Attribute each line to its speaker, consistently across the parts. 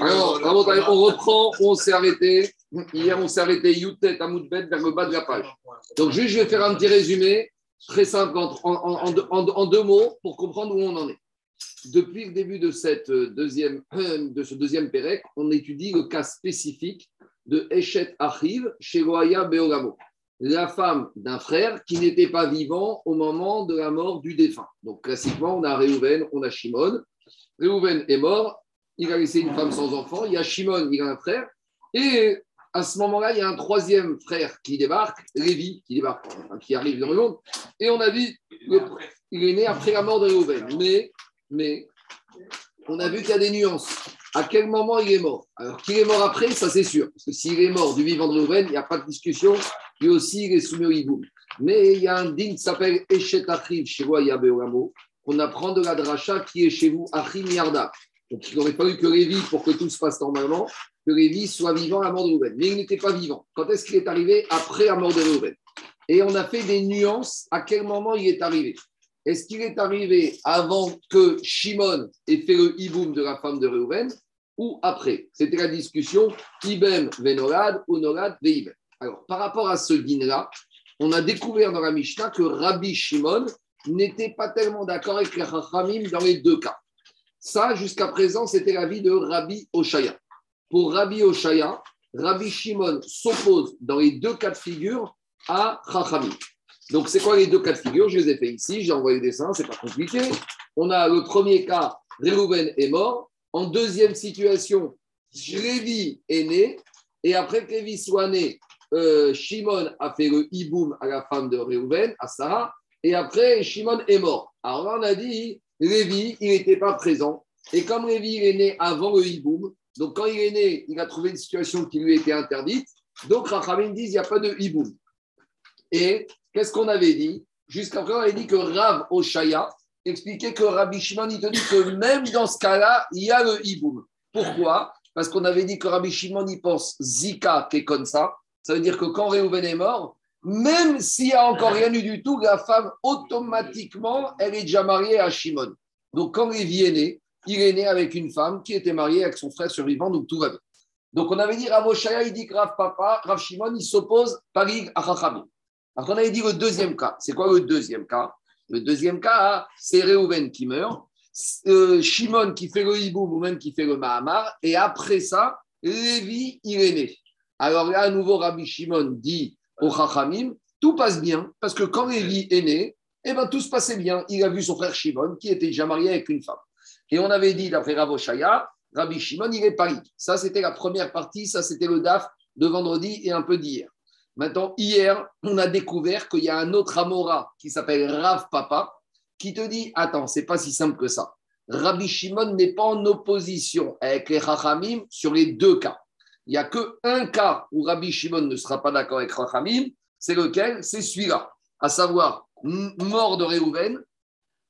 Speaker 1: Alors, on reprend, on s'est arrêté. Hier, on s'est arrêté Youtet à Moudbet vers le bas de la page. Donc, juste, je vais faire un petit résumé très simple en, deux mots pour comprendre où on en est. Depuis le début de, cette deuxième, de ce deuxième Pérec, on étudie le cas spécifique de Eshet Achiv chez Goya Beogamo, la femme d'un frère qui n'était pas vivant au moment de la mort du défunt. Donc, classiquement, on a Réhouven, on a Shimon. Réhouven est mort, il a laissé une femme sans enfant. Il y a Shimon, il a un frère. Et à ce moment-là, il y a un troisième frère qui débarque, Lévi, qui débarque, qui arrive dans le monde. Et on a vu, il est né après la mort de Réhouven. Mais, mais on a vu qu'il y a des nuances. À quel moment il est mort? Alors qu'il est mort après, ça c'est sûr. Parce que s'il est mort du vivant de Réhouven, il n'y a pas de discussion. Lui aussi, il est soumis au hiboum. Mais il y a un din qui s'appelle Echet Achiv chez Beoramo, qu'on apprend de la dracha qui est chez vous, Achim Yarda. Donc, il n'aurait pas eu que Lévi pour que tout se passe normalement, que Lévi soit vivant à la mort de Réhouven. Mais il n'était pas vivant. Quand est-ce qu'il est arrivé Après la mort de Réhouven. Et on a fait des nuances à quel moment il est arrivé? Est-ce qu'il est arrivé avant que Shimon ait fait le hiboum de la femme de Réhouven ou après? C'était la discussion Ibem Venorad ou Norad Veibem. Alors, par rapport à ce din-là, on a découvert dans la Mishnah que Rabbi Shimon n'était pas tellement d'accord avec les Chachamim dans les deux cas. Ça, jusqu'à présent, c'était l'avis de Rabbi Oshaya. Pour Rabbi Oshaya, Rabbi Shimon s'oppose dans les deux cas de figure à Chachamim. Donc, c'est quoi les deux cas de figure? Je les ai fait ici, j'ai envoyé le dessin, c'est pas compliqué. On a le premier cas, Réhouven est mort. En deuxième situation, Révi est né. Et après que Révi soit né, euh, Shimon a fait le hiboum à la femme de Réhouven, à Sarah. Et après, Shimon est mort. Alors là, on a dit, Lévi, il n'était pas présent. Et comme Lévi est né avant le hiboum, donc quand il est né, il a trouvé une situation qui lui était interdite. Donc Rachamim dit, il n'y a pas de hiboum. Et qu'est-ce qu'on avait dit? Jusqu'à présent, on avait dit que Rav Oshaya expliquait que Rabbi Shimon, il te dit que même dans ce cas-là, il y a le hiboum. Pourquoi? Parce qu'on avait dit que Rabbi Shimon y pense Zika qui est comme ça. Ça veut dire que quand Réhouven est mort, même s'il n'y a encore rien eu du tout, la femme, automatiquement, elle est déjà mariée à Shimon. Donc, quand Lévi est né, il est né avec une femme qui était mariée avec son frère survivant, donc tout va bien. Donc, on avait dit Rav Oshaya, il dit que Rav Papa, Rav Shimon, il s'oppose Parig à Chachamim. Alors, on avait dit le deuxième cas. C'est quoi le deuxième cas? Le deuxième cas, c'est Réhouven qui meurt, euh, Shimon qui fait le hiboum ou même qui fait le Mahamar, et après ça, Lévi, il est né. Alors là, à nouveau, Rabbi Shimon dit au Chachamim, tout passe bien, parce que quand Lévi est né, eh ben, tout se passait bien. Il a vu son frère Shimon, qui était déjà marié avec une femme. Et on avait dit, d'après Ravoshaya, Rabbi Shimon, il est Paris. Ça, c'était la première partie, ça, c'était le DAF de vendredi et un peu d'hier. Maintenant, hier, on a découvert qu'il y a un autre Amora qui s'appelle Rav Papa, qui te dit, attends, c'est pas si simple que ça. Rabbi Shimon n'est pas en opposition avec les Chachamim sur les deux cas. Il n'y a qu'un cas où Rabbi Shimon ne sera pas d'accord avec Rachamim, c'est lequel? C'est celui-là, à savoir mort de Réhouven,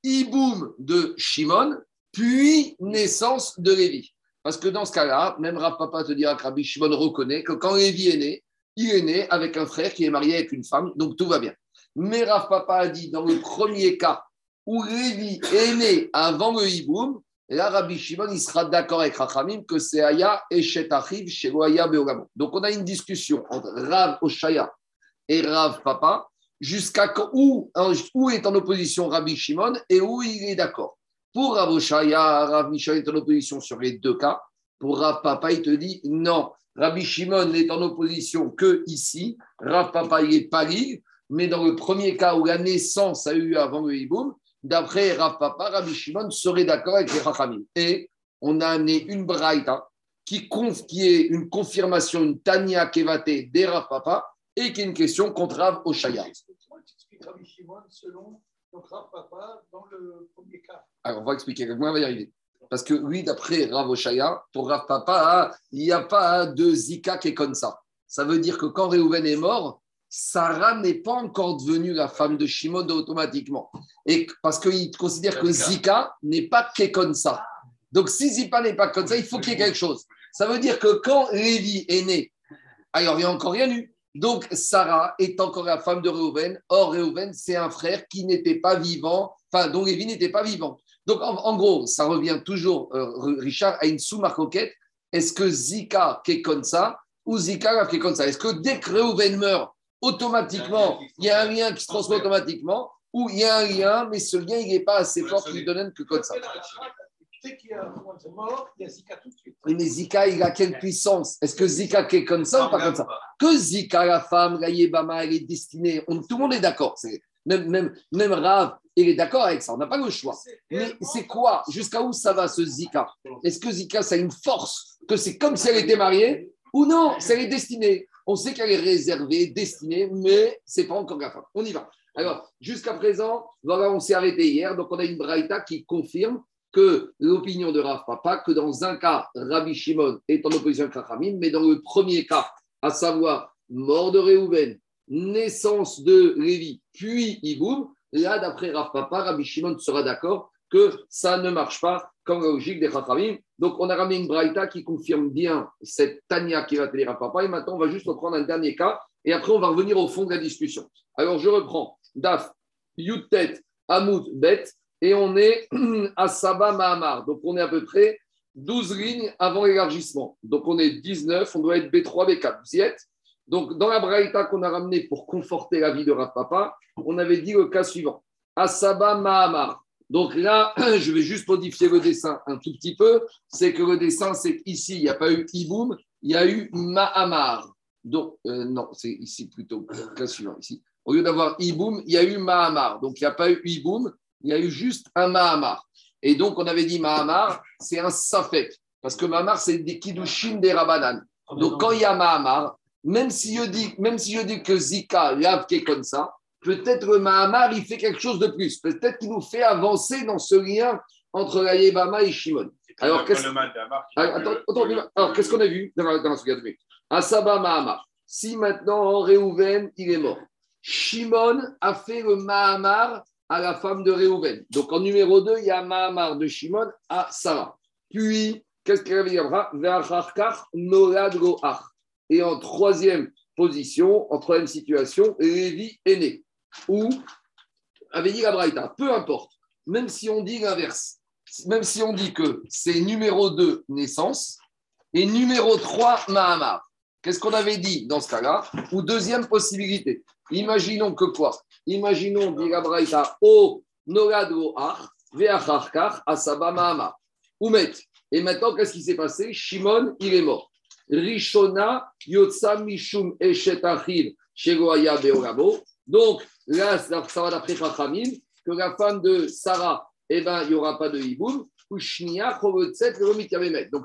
Speaker 1: Iboum de Shimon, puis naissance de Lévi. Parce que dans ce cas-là, même Rav Papa te dira que Rabbi Shimon reconnaît que quand Lévi est né, il est né avec un frère qui est marié avec une femme, donc tout va bien. Mais Rav Papa a dit dans le premier cas où Lévi est né avant le Iboum, là, Rabbi Shimon, il sera d'accord avec Rachamim que c'est Aya et Achiv chez Loaya Beogamo. Donc, on a une discussion entre Rav Oshaya et Rav Papa, jusqu'à où, où est en opposition Rabbi Shimon et où il est d'accord. Pour Rav Oshaya, Rav Michel est en opposition sur les deux cas. Pour Rav Papa, il te dit non, Rabbi Shimon n'est en opposition que ici. Rav Papa, il est pas mais dans le premier cas où la naissance a eu avant le Hiboum, d'après Rav Papa, Rabbi Shimon serait d'accord avec les Chachamim. Et on a amené une braïta qui, qui est une confirmation, une Tania Kevate des Rav Papa et qui est une question contre Rav Oshaya. Rabbi Shimon selon Rav Papa dans le premier cas? Alors, on va expliquer, moi on va y arriver. Parce que oui, d'après Rav Oshaya, pour Rav Papa, il n'y a pas de Zika qui est comme ça. Ça veut dire que quand Réhouven est mort, Sarah n'est pas encore devenue la femme de Shimon automatiquement. Et parce qu'il considère que Zika n'est pas comme ça. Donc si Zika n'est pas comme ça, il faut qu'il y ait quelque chose. Ça veut dire que quand Lévi est né, alors il n'y a encore rien eu. Donc Sarah est encore la femme de Réhouven. Or Réhouven, c'est un frère qui n'était pas vivant, enfin dont Lévi n'était pas vivant. Donc, en, gros, ça revient toujours, euh, Richard, à une sous-marcoquette. Est-ce que Zika est comme ça ou Zika est comme ça Est-ce que dès que Reuven meurt, automatiquement, il y a un lien qui se transmet. automatiquement ou il y a un lien, mais ce lien, il n'est pas assez fort qu'il donne que comme ça. Mais Zika, il a quelle puissance? Est-ce que Zika est comme ça ou pas comme ça? Que Zika, la femme, la Yébama, elle est destinée, tout le monde est d'accord. Même, même, même Rav, il est d'accord avec ça, on n'a pas le choix. Mais c'est quoi? Jusqu'à où ça va ce Zika? Est-ce que Zika, ça a une force Que c'est comme si elle était mariée Ou non, c'est est destinée? On sait qu'elle est réservée, destinée, mais c'est pas encore la femme. On y va. Alors, jusqu'à présent, voilà, on s'est arrêté hier, donc on a une braïta qui confirme que l'opinion de Rav Papa, que dans un cas, Rabbi Shimon est en opposition avec Rachamim, mais dans le premier cas, à savoir mort de Réhouven, naissance de Lévi, puis Iboum, là, d'après Rav Papa, Rabbi Shimon sera d'accord que ça ne marche pas comme la logique des Rachamim. Donc, on a ramené une braïta qui confirme bien cette Tania qui va tenir Rav Papa, et maintenant, on va juste reprendre un dernier cas, et après, on va revenir au fond de la discussion. Alors, je reprends. Daf, Yutet, Hamoud, Bet, et on est à Saba Mahamar. Donc on est à peu près 12 lignes avant l'élargissement. Donc on est 19, on doit être B3, B4. Vous y êtes? Donc dans la braïta qu'on a ramené pour conforter la vie de Rav Papa, on avait dit le cas suivant. Asaba Mahamar. Donc là, je vais juste modifier le dessin un tout petit peu. C'est que le dessin, c'est qu'ici, il n'y a pas eu Iboum, il y a eu Mahamar. Donc, euh, non, c'est ici plutôt, cas suivant, ici. Au lieu d'avoir Iboum, il y a eu Mahamar. Donc, il n'y a pas eu Iboum, il y a eu juste un Mahamar. Et donc, on avait dit Mahamar, c'est un Safek. Parce que Mahamar, c'est des Kiddushin des Rabanan. Donc, quand il y a Mahamar, même si je dis, même si je dis que Zika, lave qui est comme ça, peut-être le Mahamar, il fait quelque chose de plus. Peut-être qu'il nous fait avancer dans ce lien entre la Yébama et Shimon. Alors, qu'est-ce qu'on a vu dans la, dans la Asaba Mahamar. Si maintenant, Réhouven, il est mort. Shimon a fait le Mahamar à la femme de Réhouven. Donc en numéro 2, il y a Mahamar de Shimon à Sarah. Puis, qu'est-ce qu'il reviendra Et en troisième position, en troisième situation, Lévi est né. Ou, avait dit la Braïta, peu importe, même si on dit l'inverse, même si on dit que c'est numéro 2, naissance, et numéro 3, Mahamar. Qu'est-ce qu'on avait dit dans ce cas-là Ou deuxième possibilité. Imaginons que quoi Imaginons, dit la Braïta, O Nogado Ach, Veacharkar, Asaba Mahama. Oumet. Et maintenant, qu'est-ce qui s'est passé Shimon, il est mort. Rishona, Yotsa Mishum Eshet Achil, Beorabo. Donc, là, ça va d'après Chachamim, que la femme de Sarah, eh ben, il n'y aura pas de hiboum. Donc,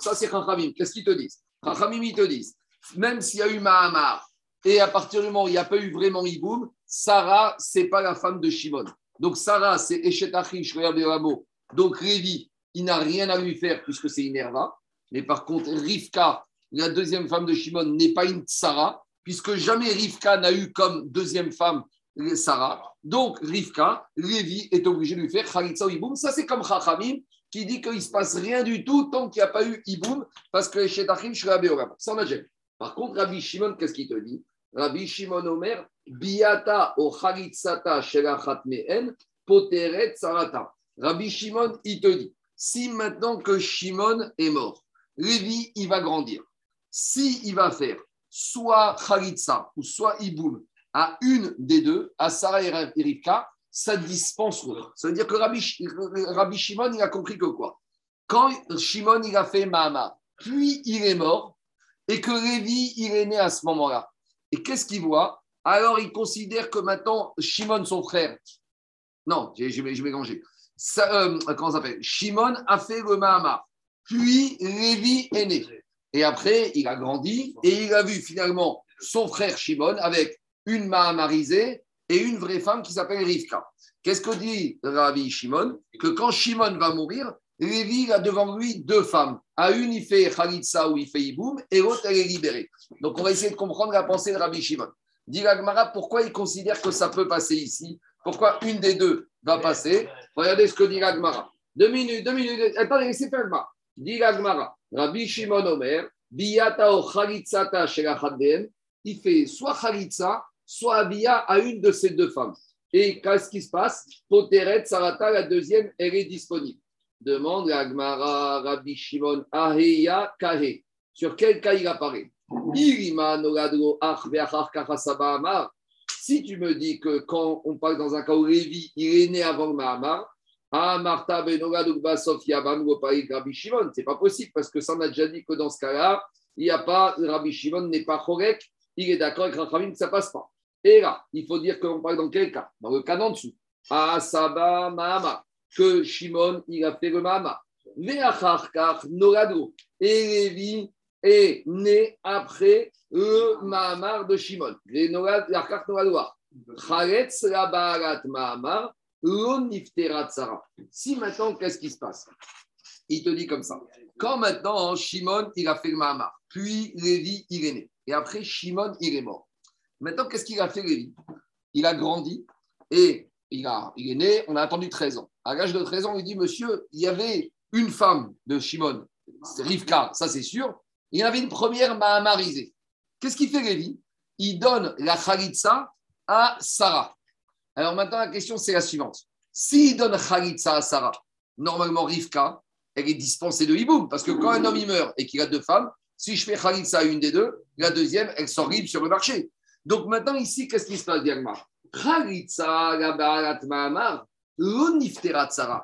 Speaker 1: ça, c'est Chachamim. Qu'est-ce qu'ils te disent? Chachamim, ils te disent, même s'il y a eu Mahamar, et à partir du moment où il n'y a pas eu vraiment hiboum, Sarah, c'est pas la femme de Shimon. Donc Sarah, c'est Eshetachish, regardez Donc Révi, il n'a rien à lui faire puisque c'est une Herva. Mais par contre, Rivka, la deuxième femme de Shimon, n'est pas une Sarah, puisque jamais Rivka n'a eu comme deuxième femme Sarah. Donc Rivka, Révi est obligé de lui faire Khalitsa ou Iboum. Ça, c'est comme Chachamim qui dit qu'il ne se passe rien du tout tant qu'il n'y a pas eu Iboum, parce que Eshetachish, Shreya Ça, on a Par contre, Rabbi Shimon, qu'est-ce qu'il te dit? Rabbi Shimon Omer, Biata o Khalitsata Shelachat Mehen, Poteret Sarata. Rabbi Shimon, il te dit, si maintenant que Shimon est mort, Lévi, il va grandir. Si va faire soit Khalitsa ou soit Iboum à une des deux, à Sarah et Rivka, ça dispense l'autre. Ça veut dire que Rabbi, Shimon, il a compris que quoi? Quand Shimon, il a fait Mahama, puis il est mort, et que Lévi, il est né à ce moment-là. Et qu'est-ce qu'il voit? Alors il considère que maintenant, Shimon, son frère, non, je vais mélanger. Euh, comment ça s'appelle? Shimon a fait le Mahama. Puis Lévi est né. Et après, il a grandi et il a vu finalement son frère Shimon avec une Mahamarisée et une vraie femme qui s'appelle Rivka. Qu'est-ce que dit Rabbi Shimon? Que quand Shimon va mourir, Lévi a devant lui deux femmes. À une, il fait Khalitsa ou il fait Iboum, et l'autre, elle est libérée. Donc, on va essayer de comprendre la pensée de Rabbi Shimon. Dit Gagmara, pourquoi il considère que ça peut passer ici? Pourquoi une des deux va passer? Regardez ce que dit Gagmara. Deux minutes, deux minutes. Attendez, laissez faire le Dit Gagmara, Rabbi Shimon Omer, Biyata o il fait soit Khalitsa, soit Abia à une de ces deux femmes. Et qu'est-ce qui se passe? Poteret Sarata, la deuxième, elle est disponible. Demande la Gmara Rabbi Shimon Aheya Kahe. Sur quel cas il apparaît? Si tu me dis que quand on parle dans un cas où Lévi, il est né avant Mahamar, ah, Martha Rabbi Shimon, c'est pas possible parce que ça on a déjà dit que dans ce cas-là, il Rabbi Shimon n'est pas correct, il est d'accord avec Rachamim que ça passe pas. Et là, il faut dire qu'on parle dans quel cas? Dans le cas d'en dessous. Asaba Mahama, que Shimon, il a fait le Mahama. Norado. Et Lévi est né après le Mahamar de Shimon. Charetz Rabarat Mahamar, Si maintenant, qu'est-ce qui se passe? Il te dit comme ça. Quand maintenant, Shimon, il a fait le Mahamar, puis Lévi, il est né. Et après, Shimon, il est mort. Maintenant, qu'est-ce qu'il a fait, Lévi? Il a grandi et il, a, il est né, on a attendu 13 ans. À l'âge de 13 ans, il dit Monsieur, il y avait une femme de Shimon, Rivka, ça c'est sûr. Il y avait une première Mahamarisée. Qu'est-ce qu'il fait, Lévi? Il donne la Khalitsa à Sarah. Alors maintenant, la question, c'est la suivante. S'il donne Khalitsa à Sarah, normalement, Rivka, elle est dispensée de hiboum, parce que quand un homme il meurt et qu'il a deux femmes, si je fais Khalitsa à une des deux, la deuxième, elle sort libre sur le marché. Donc maintenant, ici, qu'est-ce qui se passe, Diagma Khalitsa, la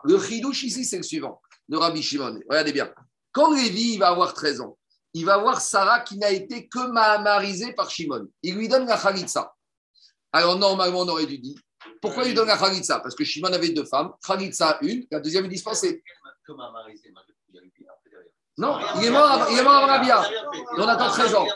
Speaker 1: Le chidouche ici, c'est le suivant, de Rabbi Shimon. Regardez bien. Quand Lévi va avoir 13 ans, il va voir Sarah qui n'a été que mahamarisée par Shimon. Il lui donne la Khalitsa. Alors normalement, on aurait dû dire pourquoi il lui donne la Khalitsa Parce que Shimon avait deux femmes, Khalitsa une, la deuxième est dispensée. Non, il est mort, il est mort. On attend 13 ans.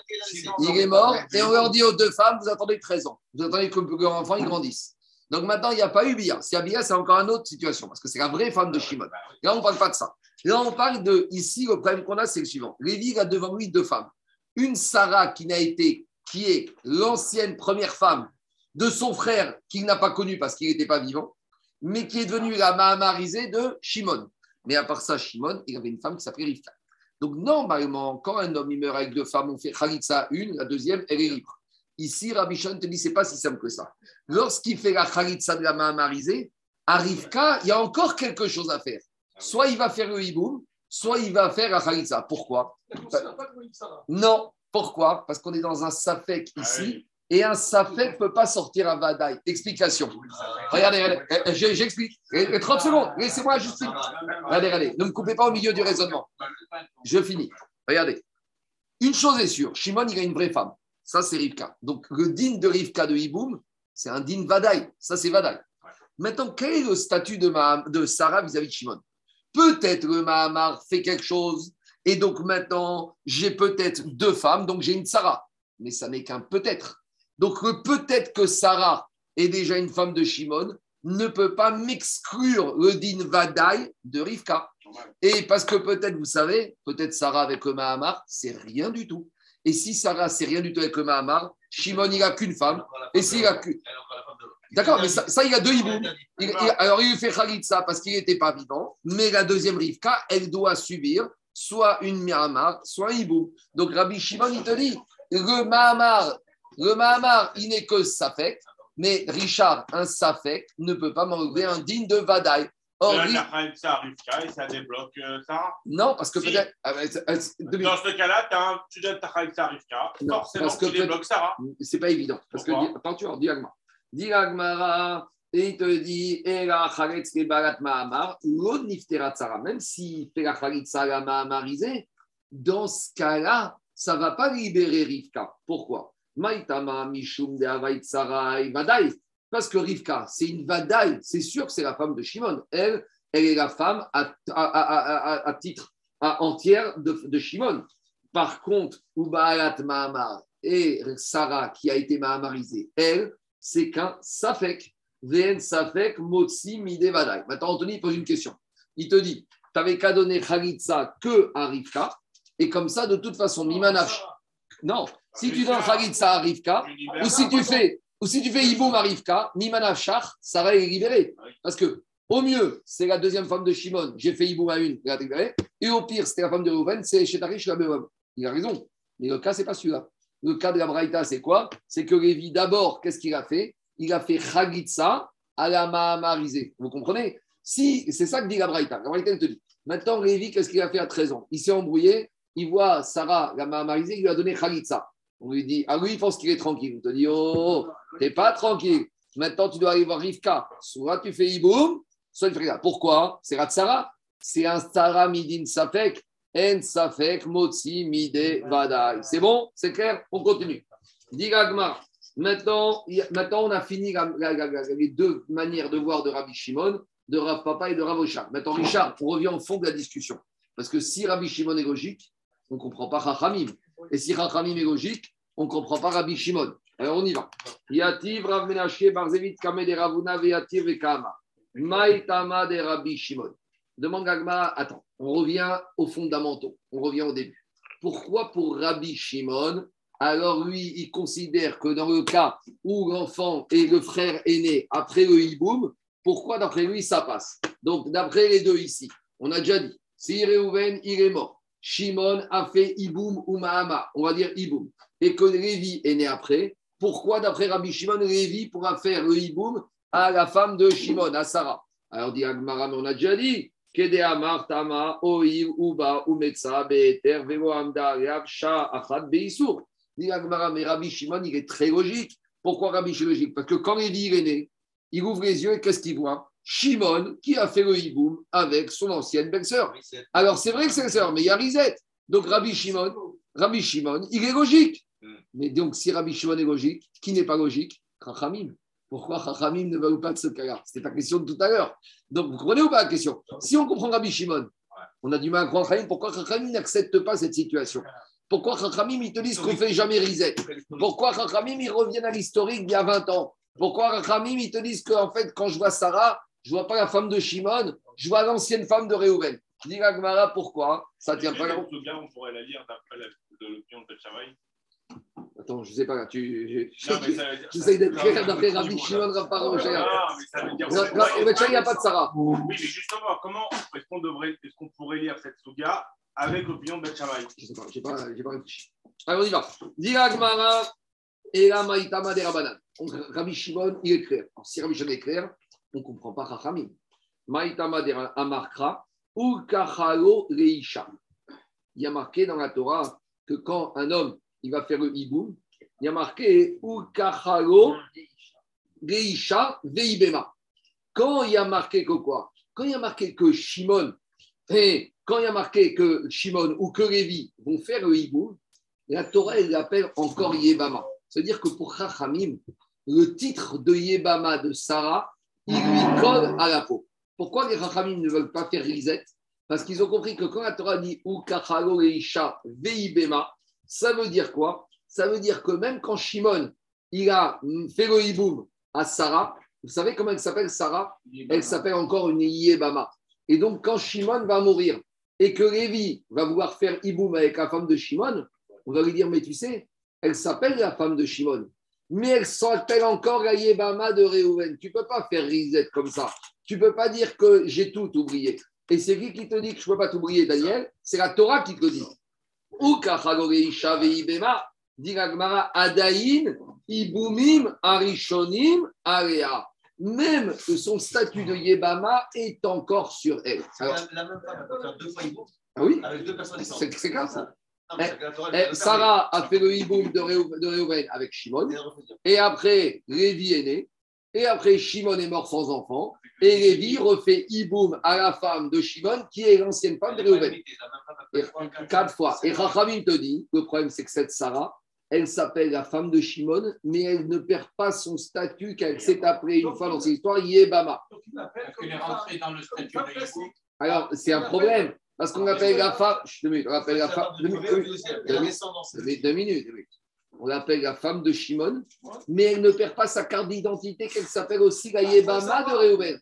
Speaker 1: Il est mort et on leur dit aux deux femmes, vous attendez 13 ans. Vous attendez que leur enfant grandisse. Donc maintenant, il n'y a pas eu Bia. Si Bia, c'est encore une autre situation parce que c'est la vraie femme de Shimon. Là, on ne parle pas de ça. Là, on parle de, ici, le problème qu'on a, c'est le suivant. Lévi a devant lui deux femmes. Une Sarah qui n'a été, qui est l'ancienne première femme de son frère qu'il n'a pas connu parce qu'il n'était pas vivant, mais qui est devenue la mahamarisée de Shimon. Mais à part ça, Shimon, il avait une femme qui s'appelait Rivka. Donc, normalement, quand un homme il meurt avec deux femmes, on fait Khalitsa une, la deuxième, elle est libre. Ici, Rabbi Shon te dit, c'est pas si simple que ça. Lorsqu'il fait la Khalitsa de la mahamarisée, à Rivka, il y a encore quelque chose à faire. Soit il va faire le hiboum, soit il va faire la Khalitsa. Pourquoi? Non. Pourquoi? Parce qu'on est dans un safek ah ici. Et un safek ne peut pas sortir à Vadaï. Explication. Regardez, regardez j'explique. 30 secondes, laissez-moi juste. Regardez, regardez, ne me coupez pas au milieu du raisonnement. Je finis. Regardez. Une chose est sûre, Shimon, il a une vraie femme. Ça, c'est Rivka. Donc, le din de Rivka de Hiboum, c'est un din Vadaï. Ça, c'est Vadaï. Maintenant, quel est le statut de, de Sarah vis-à-vis de Shimon? Peut-être le Mahamar fait quelque chose, et donc maintenant, j'ai peut-être deux femmes, donc j'ai une Sarah. Mais ça n'est qu'un peut-être. Donc peut-être que Sarah est déjà une femme de Shimon ne peut pas m'exclure le din Vadaï de Rivka. Et parce que peut-être, vous savez, peut-être Sarah avec le Mahamar, c'est rien du tout. Et si Sarah, c'est rien du tout avec le Mahamar, Shimon, il n'a qu'une femme. Et s'il a qu'une. D'accord, mais ça, il a deux hiboum. alors, il lui fait ça parce qu'il n'était pas vivant. Mais la deuxième Rivka, elle doit subir soit une Mahamar, soit un hiboum. Donc, Rabbi Shimon, il te dit le Mahamar le Mahamar, il n'est que Safek, mais Richard, un Safek, ne peut pas m'enlever un digne de Vadaï.
Speaker 2: Or, ça et ça débloque euh, ça
Speaker 1: Non, parce que peut-être. Ah,
Speaker 2: Dans ce cas-là, tu donnes ta Khaïtsa Rivka, forcément, parce que tu débloques Sarah.
Speaker 1: C'est pas évident. Parce que, attends, tu vois, dis Agmara. Dis Agmara, et il te dit, et la Khaletz ke barat Mahamar, l'on nifterat Sarah, même s'il fait la Khaletza la Mahamarisée, dans ce cas-là, ça ne va pas libérer Rivka. Pourquoi? Maïtama Mishum de Vadaï. Parce que Rivka, c'est une Vadaï, c'est sûr que c'est la femme de Shimon. Elle, elle est la femme à, titre à entière de, de, Shimon. Par contre, Ubaat Mahamar et Sarah, qui a été mahamarisée, elle, c'est qu'un Safek. Ven Safek Motsi Mide Vadaï. Maintenant, Anthony pose une question. Il te dit, tu n'avais qu'à donner Khalitsa que à Rivka, et comme ça, de toute façon, Mimanach. Non, si tu donnes Khalitsa à Rivka, ou si tu fais, ou Iboum à Rivka, Nimana Shach, Sarah est libérée. Parce que, au mieux, c'est la deuxième femme de Shimon, j'ai fait Iboum à une, elle libérée. Et au pire, c'était la femme de Reuven, c'est Shetarish la Il a raison. Mais le cas, c'est pas celui-là. Le cas de la Braïta, c'est quoi? C'est que Lévi, d'abord, qu'est-ce qu'il a fait? Il a fait Khalitsa à la Mahamarisée. Vous comprenez? Si, c'est ça que dit la Braïta. La Braïta te dit. Maintenant, Lévi, qu'est-ce qu'il a fait à 13 ans? Il s'est embrouillé, il voit Sarah, la Mahamarisée, il lui a donné Khalitsa. On lui dit, ah oui, il pense qu'il est tranquille. On te dit, oh, t'es pas tranquille. Maintenant, tu dois aller voir Rivka. Soit tu fais Iboum, soit tu fais. Pourquoi? C'est Ratsara. C'est un Sarah Midin Safek. En Safek, Motsi, Mide, Vadaï. C'est bon? C'est clair? On continue. Digagma. Maintenant, maintenant, on a fini les deux manières de voir de Rabbi Shimon, de Rav Papa et de Rav Oshar. Maintenant, Richard, on revient au fond de la discussion. Parce que si Rabbi Shimon est logique, on ne comprend pas Chachamim. Et si Chachamim est logique, on ne comprend pas Rabbi Shimon. Alors, on y va. Yativ Rav Menashe Barzevit Kamed Ravuna Veyativ Vekama. Maïtama de Rabbi Shimon. Demande Gagma, attends, on revient aux fondamentaux, on revient au début. Pourquoi pour Rabbi Shimon, alors lui, il considère que dans le cas où l'enfant et le frère aîné après le hiboum, pourquoi d'après lui ça passe? Donc d'après les deux ici, on a déjà dit, si Réhouven, il est mort, Shimon a fait hiboum ou Mahama, on va dire hiboum, et que Lévi est né après, pourquoi d'après Rabbi Shimon, Lévi pourra faire le hiboum à la femme de Shimon, à Sarah? Alors dit Agmara, on a déjà dit, Kede Amar Tama, Oir, Uba, Umetsa, Be'eter, Velo Amda, Sha, Achad, Beisur. Mais Rabbi Shimon, il est très logique. Pourquoi Rabbi Shimon logique? Parce que quand Lévi est né, il ouvre les yeux et qu'est-ce qu'il voit? Shimon qui a fait le hiboum avec son ancienne belle-sœur. Alors c'est vrai que c'est la sœur, mais il y a Rizet. Donc Rabbi Shimon, Rabbi Shimon, il est logique. Mais donc si Rabbi Shimon est logique, qui n'est pas logique? Chachamim. Pourquoi Chachamim ne veut pas de ce cas-là? C'était ta question de tout à l'heure. Donc vous comprenez ou pas la question? Si on comprend Rabbi Shimon, on a du mal à comprendre Chachamim. Pourquoi Chachamim n'accepte pas cette situation? Pourquoi Chachamim, ils te disent qu'on ne fait jamais risette Pourquoi Chachamim, ils reviennent à l'historique d'il y a 20 ans? Pourquoi Chachamim, ils te disent qu'en fait, quand je vois Sarah, je ne vois pas la femme de Shimon, je vois l'ancienne femme de Réhouven. Je dis à pourquoi Ça ne tient pas là.
Speaker 2: on pourrait la lire d'après l'opinion de Chamaï
Speaker 1: Attends, je ne sais pas, tu. J'essaie d'être clair d'après Rabbi Shimon Raparo. Non, mais ça veut dire. il n'y a pas de Sarah.
Speaker 2: Oui, mais justement, comment est-ce qu'on devrait, est-ce qu'on pourrait lire cette Souga avec l'opinion de Beth
Speaker 1: Je ne sais pas, je n'ai pas, pas, réfléchi. Alors on y va. Diragmara et la Maïtama de Rabanan. Rabbi Shimon, il est clair. Alors, si Rabbi Shimon est clair, on ne comprend pas Chachamim. Maïtama Amarkra ou Kachalo Leisha. Il y a marqué dans la Torah que quand un homme il va faire le hiboum, il y a marqué ou Kachalo Leisha Veibema. Quand il y a marqué que quoi? Quand il y a marqué que Shimon quand il y a marqué que Shimon ou que Lévi vont faire le hibou, la Torah l'appelle encore Yébama. C'est-à-dire que pour Chachamim, le titre de Yébama de Sarah, il lui colle à la peau. Pourquoi les Chachamim ne veulent pas faire Rizet Parce qu'ils ont compris que quand la Torah dit Ukachalo Eisha Veibema, ça veut dire quoi? Ça veut dire que même quand Shimon il a fait le hiboum à Sarah, vous savez comment elle s'appelle Sarah? Elle s'appelle encore une Yébama. Et donc, quand Shimon va mourir et que Lévi va vouloir faire Iboum avec la femme de Shimon, on va lui dire Mais tu sais, elle s'appelle la femme de Shimon, mais elle s'appelle encore la Yébama de Réhouven. Tu ne peux pas faire Rizet comme ça. Tu ne peux pas dire que j'ai tout oublié. Et c'est qui qui te dit que je ne peux pas t'oublier, Daniel? C'est la Torah qui te dit. Ou dit Adaïn, Ibumim, Arishonim, Area même son statut de Yébama est encore sur elle.
Speaker 3: Alors, la, même femme peut faire deux fois Iboum
Speaker 1: ah oui?
Speaker 3: Avec deux personnes
Speaker 1: différentes. C'est clair ça. Eh, eh, Sarah a fait le hiboum de Réhouven avec Shimon. Et après, Lévi est né. Et après, Shimon est mort sans enfant. Et Lévi refait hiboum à la femme de Shimon, qui est l'ancienne femme de Réhouven. Quatre fois. Et Rachamim te dit le problème, c'est que cette Sarah, elle s'appelle la femme de Shimon, mais elle ne perd pas son statut qu'elle s'est appelée une fois dans cette histoire, Yébama.
Speaker 3: Elle est rentrée dans le statut de
Speaker 1: Alors, c'est un problème, parce qu'on appelle la femme. Deux minutes, on appelle la femme. Deux minutes. On l'appelle la femme de Shimon, mais elle ne perd pas sa carte d'identité qu'elle s'appelle aussi la Yébama de Réhouven.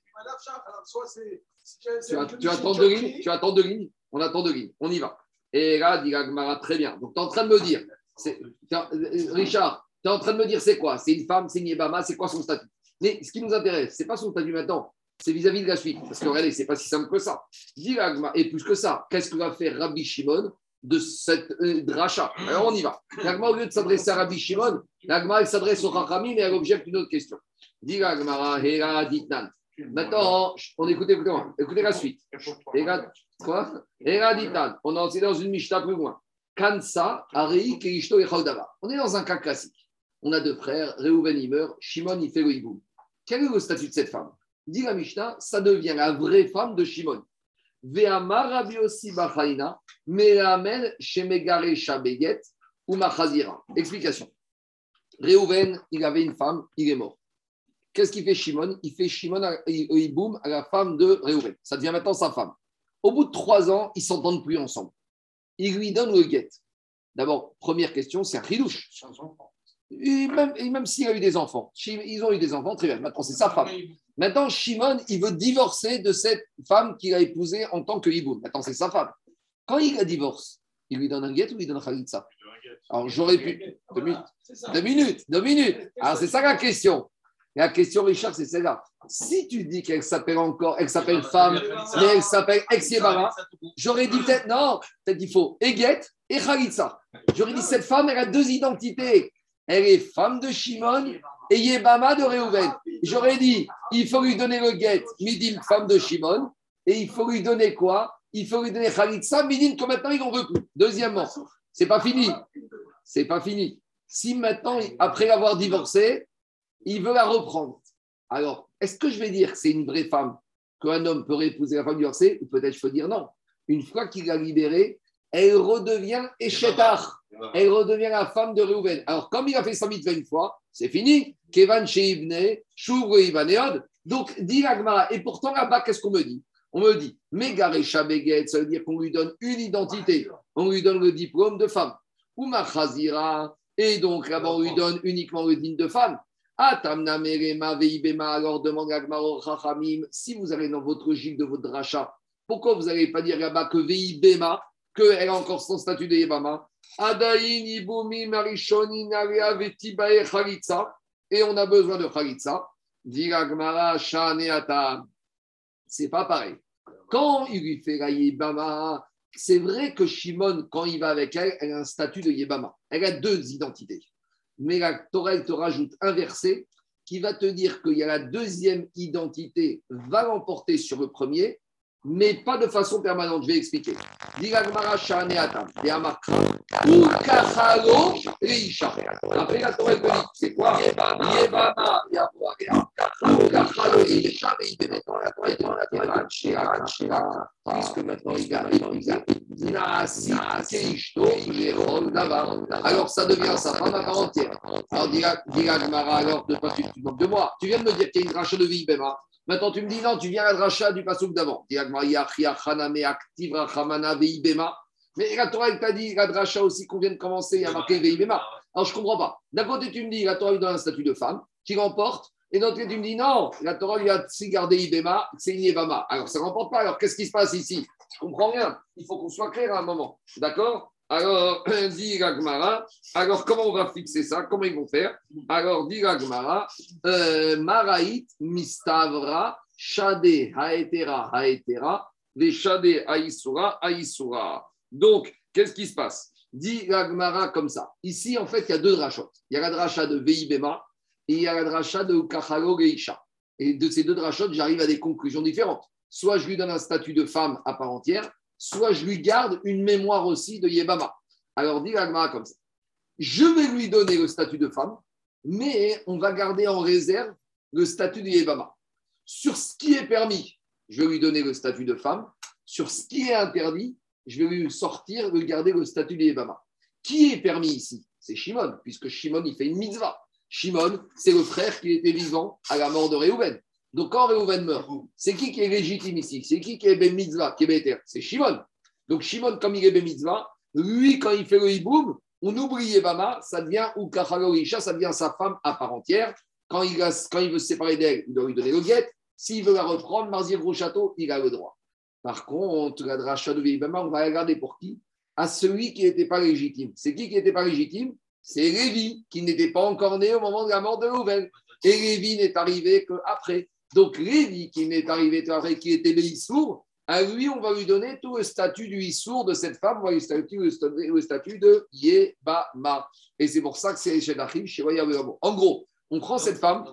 Speaker 1: Tu attends deux lignes Tu attends deux lignes On attend deux lignes. On y va. Et là, dit Gagmara, très bien. Donc, tu es en train de me dire euh, Richard, tu es en train de me dire c'est quoi? C'est une femme, c'est une Yébama, c'est quoi son statut? Mais ce qui nous intéresse, c'est pas son statut maintenant, c'est vis-à-vis de la suite. Parce que regardez, c'est pas si simple que ça. Et plus que ça, qu'est-ce que va faire Rabbi Shimon de cette euh, dracha Alors on y va. L'agma, au lieu de s'adresser à Rabbi Shimon, l'agma, s'adresse au Rachami, mais elle objecte une autre question. Maintenant, on écoute, écoutez, écoutez la suite. Quoi? On est dans une Mishnah plus loin. Kansa, Arei, Kerishto et On est dans un cas classique. On a deux frères, Reuven il meurt, Shimon il fait le. Quel est le statut de cette femme? Dit la Mishnah, ça devient la vraie femme de Shimon. Shemegare. Explication. Reuven, il avait une femme, il est mort. Qu'est-ce qu'il fait Shimon? Il fait Shimon Iboum à la femme de Reuven. Ça devient maintenant sa femme. Au bout de trois ans, ils s'entendent plus ensemble. Il lui donne le guet. D'abord, première question, c'est un ridouche. Et même, même s'il a eu des enfants, ils ont eu des enfants, très bien. Maintenant, c'est sa femme. Maintenant, Shimon, il veut divorcer de cette femme qu'il a épousée en tant que hiboum. Maintenant, c'est sa femme. Quand il la divorce, il lui donne un guet ou il lui donne un khalitsa Alors, j'aurais pu. Deux minutes. Deux minutes. Deux minutes. Alors, c'est ça la question. La question, Richard, c'est celle-là. Si tu dis qu'elle s'appelle encore, elle s'appelle femme, mais elle s'appelle ex j'aurais dit peut-être, non, peut-être il faut Eget et Khalitsa. J'aurais dit, cette femme, elle a deux identités. Elle est femme de Shimon et Yebama de Reuven. J'aurais dit, il faut lui donner le Get, Midim, femme de Shimon, et il faut lui donner quoi? Il faut lui donner Khalitsa, Midim, que maintenant il n'en veut plus. Deuxièmement, c'est pas fini. C'est pas fini. Si maintenant, après l'avoir divorcé, il veut la reprendre. Alors, est-ce que je vais dire que c'est une vraie femme, qu'un homme peut épouser la femme divorcée? Ou peut-être je peux dire non. Une fois qu'il l'a libérée, elle redevient Eshetar. Elle redevient la femme de Reuven. Alors, comme il a fait sa mitzvah une fois, c'est fini. Kevan Sheibne, Shuvre Ivaneod. Donc, dit l'agmara. Et pourtant, là-bas, qu'est-ce qu'on me dit? On me dit, Megarecha Beget, ça veut dire qu'on lui donne une identité. On lui donne le diplôme de femme. Ou Chazira. Et donc, là-bas, on lui donne uniquement le digne de femme. Atamna Merema Veibema. Alors, demande l'agmara Chachamim, si vous allez dans votre gigue de votre rachat, pourquoi vous n'allez pas dire là-bas que Veibema qu'elle a encore son statut de Yebama. Et on a besoin de Khalitsa. C'est pas pareil. Quand il lui fait la Yebama, c'est vrai que Shimon, quand il va avec elle, elle a un statut de Yebama. Elle a deux identités. Mais la Torah, te rajoute un verset qui va te dire qu'il y a la deuxième identité va l'emporter sur le premier mais pas de façon permanente. Je vais expliquer. Après la c'est quoi? Maintenant alors ça devient sa femme. Alors de tu de moi. Tu viens de me dire qu'il y a une rachat de vie, Bema. Maintenant, tu me dis non, tu viens à rachat du pasouk d'avant. Mais la Torah, t'a dit, la dracha aussi qu'on vient de commencer, il y a marqué Veibema. Alors, je ne comprends pas. D'un côté, tu me dis, la Torah lui donne un statut de femme, qui remporte. Et d'un côté, tu me dis, non, la Torah lui a si gardé Ibema, c'est Yébama. Alors, ça ne remporte pas. Alors, qu'est-ce qui se passe ici? Je ne comprends rien. Il faut qu'on soit clair à un moment. D'accord? Alors, dit Gagmara, alors comment on va fixer ça? Comment ils vont faire? Alors, dit Gagmara, euh, Maraït mistavra shade haetera haetera, shade aïsura aïsura. Donc, qu'est-ce qui se passe? Dit Gagmara comme ça. Ici, en fait, il y a deux drachot. Il y a la dracha de Veibema et il y a la dracha de Kachalo Geisha. Et de ces deux drachot, j'arrive à des conclusions différentes. Soit je lui donne un statut de femme à part entière, soit je lui garde une mémoire aussi de Yebama. Alors, dit Agmara comme ça. Je vais lui donner le statut de femme, mais on va garder en réserve le statut de Yebama. Sur ce qui est permis, je vais lui donner le statut de femme. Sur ce qui est interdit, je vais lui sortir, lui garder le statut de Yebama. Qui est permis ici? C'est Shimon, puisque Shimon, il fait une mitzvah. Shimon, c'est le frère qui était vivant à la mort de Réhouven. Donc, quand Réhouven meurt, c'est qui qui est légitime ici? C'est qui qui est Ben Mitzvah, qui est C'est Shimon. Donc, Shimon, comme il est Ben Mitzvah, lui, quand il fait le hiboum, on oublie Yébama, ça devient ou ça devient sa femme à part entière. Quand il, veut se séparer d'elle, il doit lui donner le guet. S'il veut la reprendre, Marzier château, il a le droit. Par contre, la dracha de Yébama, on va la garder pour qui? À celui qui n'était pas légitime. C'est qui qui n'était pas légitime? C'est Lévi, qui n'était pas encore né au moment de la mort de Rouven. Et Lévi n'est arrivé qu'après. Donc Lévi, qui n'est arrivé qui était sourd, à lui, on va lui donner tout le statut du Issour de cette femme, on va lui statut, le statut de Yebama. Et c'est pour ça que c'est chez Achim, chez En gros, on prend cette femme.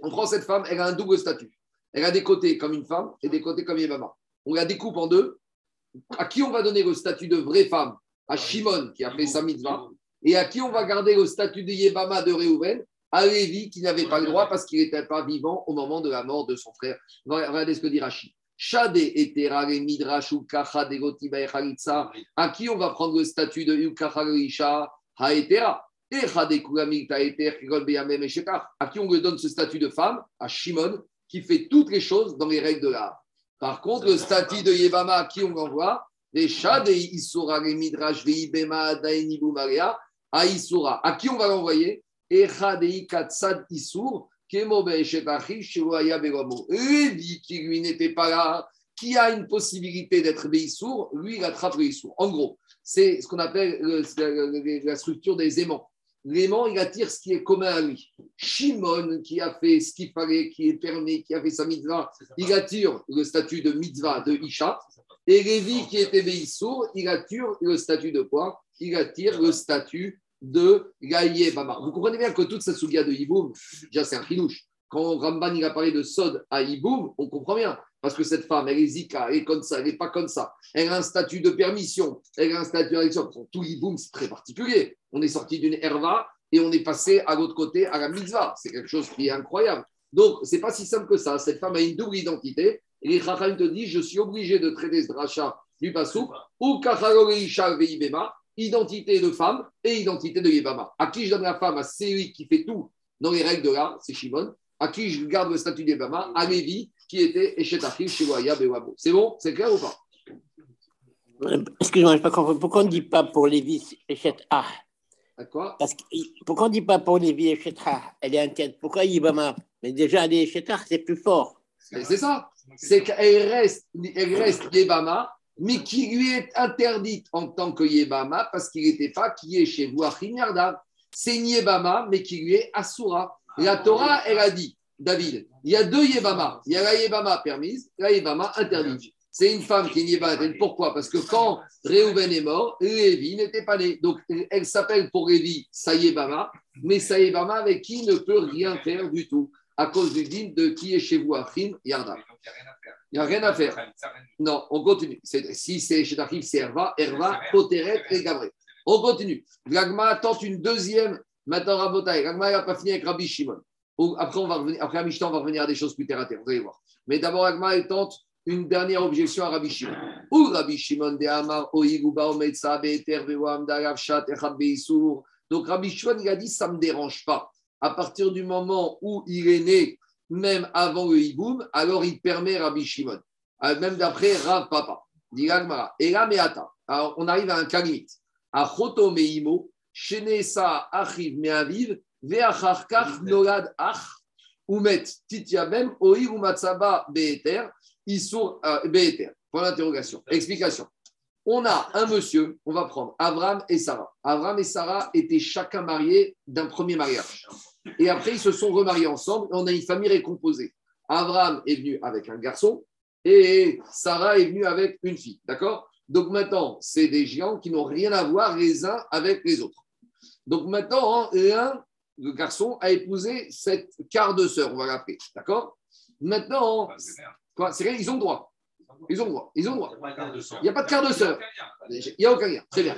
Speaker 1: On prend cette femme, elle a un double statut. Elle a des côtés comme une femme et des côtés comme Yébama. On la découpe en deux. À qui on va donner le statut de vraie femme? À Shimon, qui a fait sa mitzvah. Et à qui on va garder le statut de Yébama de Réhouven À Lévi, qui n'avait pas le droit parce qu'il n'était pas vivant au moment de la mort de son frère. Regardez ce que dit Rachid. Shade etera midrash ou À qui on va prendre le statut de Yukacharisha haetera Et à qui on lui donne ce statut de femme? À Shimon, qui fait toutes les choses dans les règles de l'art. Par contre, le statut de Yevama, à qui on l'envoie? Les Shade Isura les midrash veibema dainibu maria à Isura. À qui on va l'envoyer? Lévi, qui lui n'était pas là, qui a une possibilité d'être Beissour, lui, il attrape Beissour. En gros, c'est ce qu'on appelle la structure des aimants. L'aimant, il attire ce qui est commun à lui. Shimon, qui a fait ce qu'il fallait, qui est permis, qui a fait sa mitzvah, il attire le statut de mitzvah de Isha. Et Lévi, qui était Beissour, il attire le statut de quoi? Il attire le statut de Gaïe Bama. Vous comprenez bien que toute cette souga de Iboum, déjà c'est un finouche. Quand Ramban il a parlé de Sod à Iboum, on comprend bien. Parce que cette femme, elle est Zika, elle est comme ça, elle n'est pas comme ça. Elle a un statut de permission, elle a un statut d'élection. Tout Iboum, c'est très particulier. On est sorti d'une herva et on est passé à l'autre côté, à la mitzvah. C'est quelque chose qui est incroyable. Donc, c'est pas si simple que ça. Cette femme a une double identité. Et les Chachamim te disent je suis obligé de traiter ce dracha du Passouk, ou Kachalorei Veibema, identité de femme et identité de Yébama. À qui je donne la femme À celui qui fait tout dans les règles de l'art, c'est Shimon. À qui je garde le statut d'Yébama À Lévi, qui était Echetachil chez Bewabo. C'est bon C'est clair ou pas?
Speaker 4: Excuse-moi, je n'ai pas compris. Pourquoi on ne dit pas pour Lévi Echet
Speaker 1: quoi?
Speaker 4: Parce que, Pourquoi on ne dit pas pour Lévi Echet Elle est interdite. Pourquoi Yébama Mais déjà, elle est c'est plus fort.
Speaker 1: C'est ça. C'est qu'elle reste, elle reste Yébama mais qui lui est interdite en tant que Yébama parce qu'il n'était pas qui est chez vous à C'est Yébama, mais qui lui est Asura. La Torah, elle a dit, David, il y a deux Yébama. Il y a la Yébama permise, la Yébama interdite. C'est une femme qui est Yébama interdite. Pourquoi? Parce que quand Réhouven est mort, Lévi n'était pas né. Donc, elle s'appelle pour Lévi Sayébama, mais Sayébama avec qui ne peut rien faire du tout à cause du dîme de qui est chez vous à Yarda. Il n'y a rien à faire. Non, on continue. Si c'est chez Tachif, c'est Herva, Herva, Poteret et Gabriel. On continue. Gagma tente une deuxième. Maintenant, Rabotai. Gagma n'a pas fini avec Rabbi Shimon. Après, on va revenir, après Mishnah, on va revenir à des choses plus terre à terre. Vous allez voir. Mais d'abord, Gagma tente une dernière objection à Rabbi Shimon. Ou Rabbi Shimon de Amar, Oiguba, Ometsa, Beter, Bewam, Echab, Beisour. Donc, Rabbi Shimon, il a dit ça ne me dérange pas. À partir du moment où il est né, même avant le hiboum, alors il permet Rabbi Shimon. Euh, même d'après Rav Papa. Et là, meata. Alors, on arrive à un cas limite. À Choto Meimo, Shenesa Achiv Meaviv, Veacharkach Nolad Ach, Umet Titiabem, Oir Umatsaba Beeter, Isur euh, Beeter. Point d'interrogation. Explication. On a un monsieur, on va prendre Avram et Sarah. Avram et Sarah étaient chacun mariés d'un premier mariage. Et après, ils se sont remariés ensemble on a une famille récomposée. Abraham est venu avec un garçon et Sarah est venue avec une fille. D'accord? Donc maintenant, c'est des géants qui n'ont rien à voir les uns avec les autres. Donc maintenant, l'un, le garçon, a épousé cette quart de sœur, on va l'appeler. D'accord? Maintenant, quoi, c'est ils ont droit. Ils ont droit. Ils ont droit. Il n'y a pas de quart de sœur. Il n'y a aucun lien. Très bien.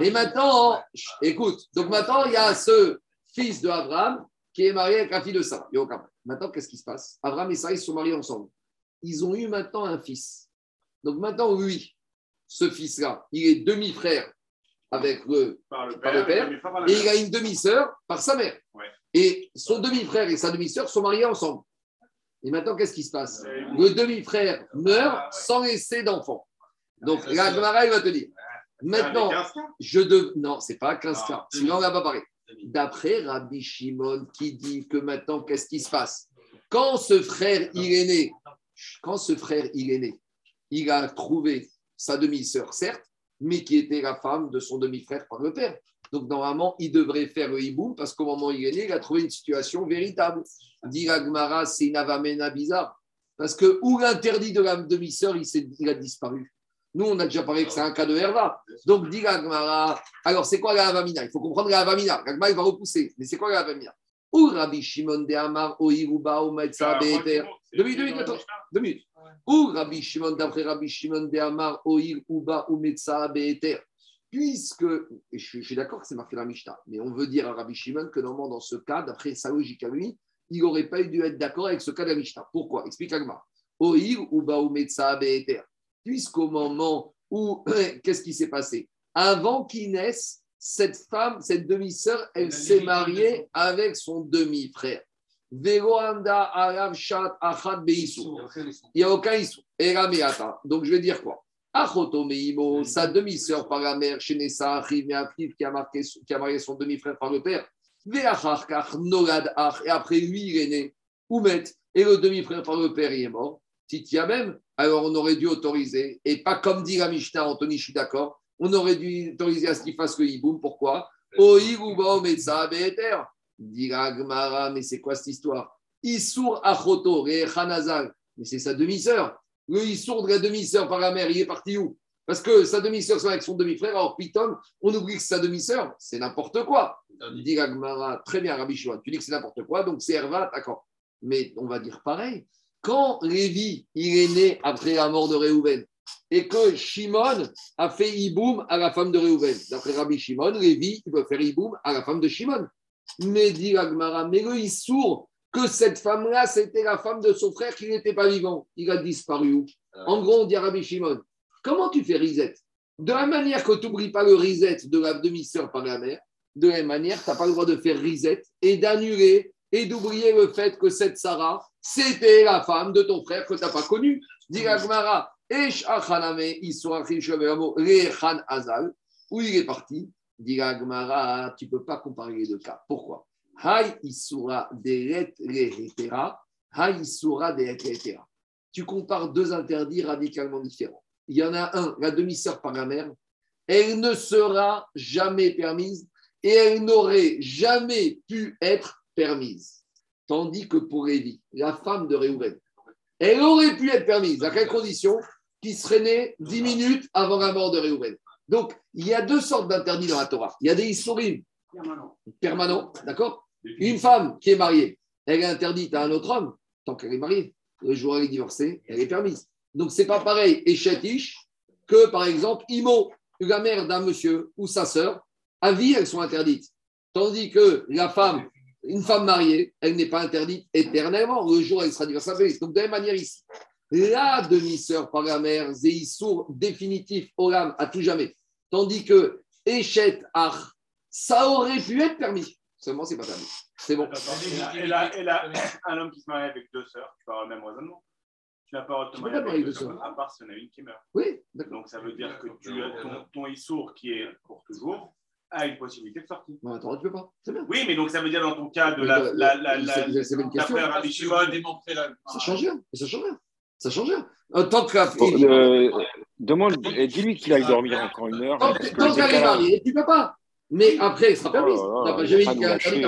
Speaker 1: Mais maintenant, écoute, donc maintenant, il y a ce fils de Abraham, qui est marié avec la fille de Sarah. Maintenant, qu'est-ce qui se passe? Abraham et Sarah, ils sont mariés ensemble. Ils ont eu maintenant un fils. Donc maintenant, lui, ce fils-là, il est demi-frère avec le, par le père, et il a une demi-sœur par sa mère. Et son demi-frère et sa demi-sœur sont mariés ensemble. Et maintenant, qu'est-ce qui se passe Le demi-frère meurt sans laisser d'enfant. Donc, la Gemara, il va te dire. Maintenant, je de... Non, c'est pas 15 cas. Sinon, on n'a pas parlé d'après Rabbi Shimon qui dit que maintenant, qu'est-ce qui se passe? Quand ce frère, il est né, quand ce frère, il est né, il a trouvé sa demi-sœur, certes, mais qui était la femme de son demi-frère par le père. Donc, normalement, il devrait faire le hiboum parce qu'au moment où il est né, il a trouvé une situation véritable. Dit c'est une avamena bizarre. Parce que où l'interdit de la demi-sœur, il, il a disparu. Nous, on a déjà parlé que c'est un cas de Herva. Donc, dit alors c'est quoi la Havamina Il faut comprendre la Havamina. Gagmara, il va repousser. Mais c'est quoi la Havamina Ou Rabbi Shimon de Amar, ou Iruba, ou Maïtsa, Beter. Deux minutes, deux minutes, deux minutes. Ou Rabbi Shimon, d'après Rabbi Shimon de Amar, ou Iruba, ou Metsa, Beter? Puisque, et je, suis d'accord que c'est marqué dans la Mishnah, mais on veut dire à Rabbi Shimon que normalement, dans ce cas, d'après sa logique à lui, il n'aurait pas dû être d'accord avec ce cas de la Mishnah. Pourquoi? Explique Agma. Oir ou Baoumetsa Be'eter. Puisqu'au moment où, qu'est-ce qui s'est passé? Avant qu'il naisse, cette femme, cette demi-sœur, elle s'est mariée avec son demi-frère. Il n'y a aucun issou. Donc je vais dire quoi? Sa demi-sœur par la mère, chez Nessa, qui a, qui a marié son demi-frère par le père. Et après lui, il est né. Oumet. Et le demi-frère par le père, il est mort. Titia même. Alors on aurait dû autoriser. Et pas comme dit la Mishnah, Anthony, je suis d'accord. On aurait dû autoriser à ce qu'il fasse le hiboum. Pourquoi? Dit mais c'est quoi cette histoire? Issour Achoto, Mais c'est sa demi-sœur. Le Issour de la demi-sœur par la mère, il est parti où? Parce que sa demi-sœur, c'est avec son demi-frère. Alors, Piton, on oublie que sa demi-sœur, c'est n'importe quoi. Dit très bien, Rabbi Shimon, tu dis que c'est n'importe quoi, donc c'est Herva, d'accord. Mais on va dire pareil. Quand Lévi, il est né après la mort de Réhouven, et que Shimon a fait Iboum à la femme de Réhouven, d'après Rabbi Shimon, Lévi, il peut faire Iboum à la femme de Shimon. Mais dit Agmara, mais le sourd que cette femme-là, c'était la femme de son frère qui n'était pas vivant. Il a disparu où En gros, on dit à Rabbi Shimon, comment tu fais Rizet? De la manière que tu n'oublies pas le Rizet de la demi-sœur par la mère, de la même manière, tu n'as pas le droit de faire risette et d'annuler et d'oublier le fait que cette Sarah, c'était la femme de ton frère que tu n'as pas connu. Dit Gmara, où il est parti? Dit Gmara, tu ne peux pas comparer les deux cas. Pourquoi? Tu compares deux interdits radicalement différents. Il y en a un, la demi-sœur par la mère, elle ne sera jamais permise et elle n'aurait jamais pu être permise. Tandis que pour Lévi, la femme de Réhouven, elle aurait pu être permise. À quelle condition? Qui serait née dix minutes avant la mort de Réhouven. Donc, il y a deux sortes d'interdits dans la Torah. Il y a des historimes permanents, d'accord? Une femme qui est mariée, elle est interdite à un autre homme tant qu'elle est mariée. Le jour où elle est divorcée, elle est permise. Donc, c'est pas pareil, et que par exemple, Imo, la mère d'un monsieur ou sa sœur, à vie, elles sont interdites. Tandis que la femme, une femme mariée, elle n'est pas interdite éternellement. Le jour où elle sera divorcée. Donc, de la même manière ici, la demi-sœur par la mère, Zéissour définitif, Olam, à tout jamais. Tandis que Echet Ach, ça aurait pu être permis. Seulement, c'est pas permis. C'est bon.
Speaker 2: Et là, un homme qui se marie avec deux sœurs, tu peux avoir le même raisonnement. Tu n'as pas le marier avec deux sœurs, à part s'il y en a une qui meurt.
Speaker 1: Oui,
Speaker 2: Donc, ça veut dire que tu as ton, ton Issour qui est pour toujours a une possibilité de sortie.
Speaker 1: Non, attends, tu peux pas. C'est bien.
Speaker 2: Oui, mais donc ça veut dire dans ton cas de la. la, la, la,
Speaker 1: c'est une question.
Speaker 2: démontrer la.
Speaker 1: Ça change rien. Ça change rien. Ça change rien. En tant que.
Speaker 5: Euh, demande, dis-lui qu'il aille dormir encore une heure.
Speaker 1: Tant, qu'elle est mariée, tu peux pas. Mais après, elle sera permise. Oh jamais dit qu'elle après.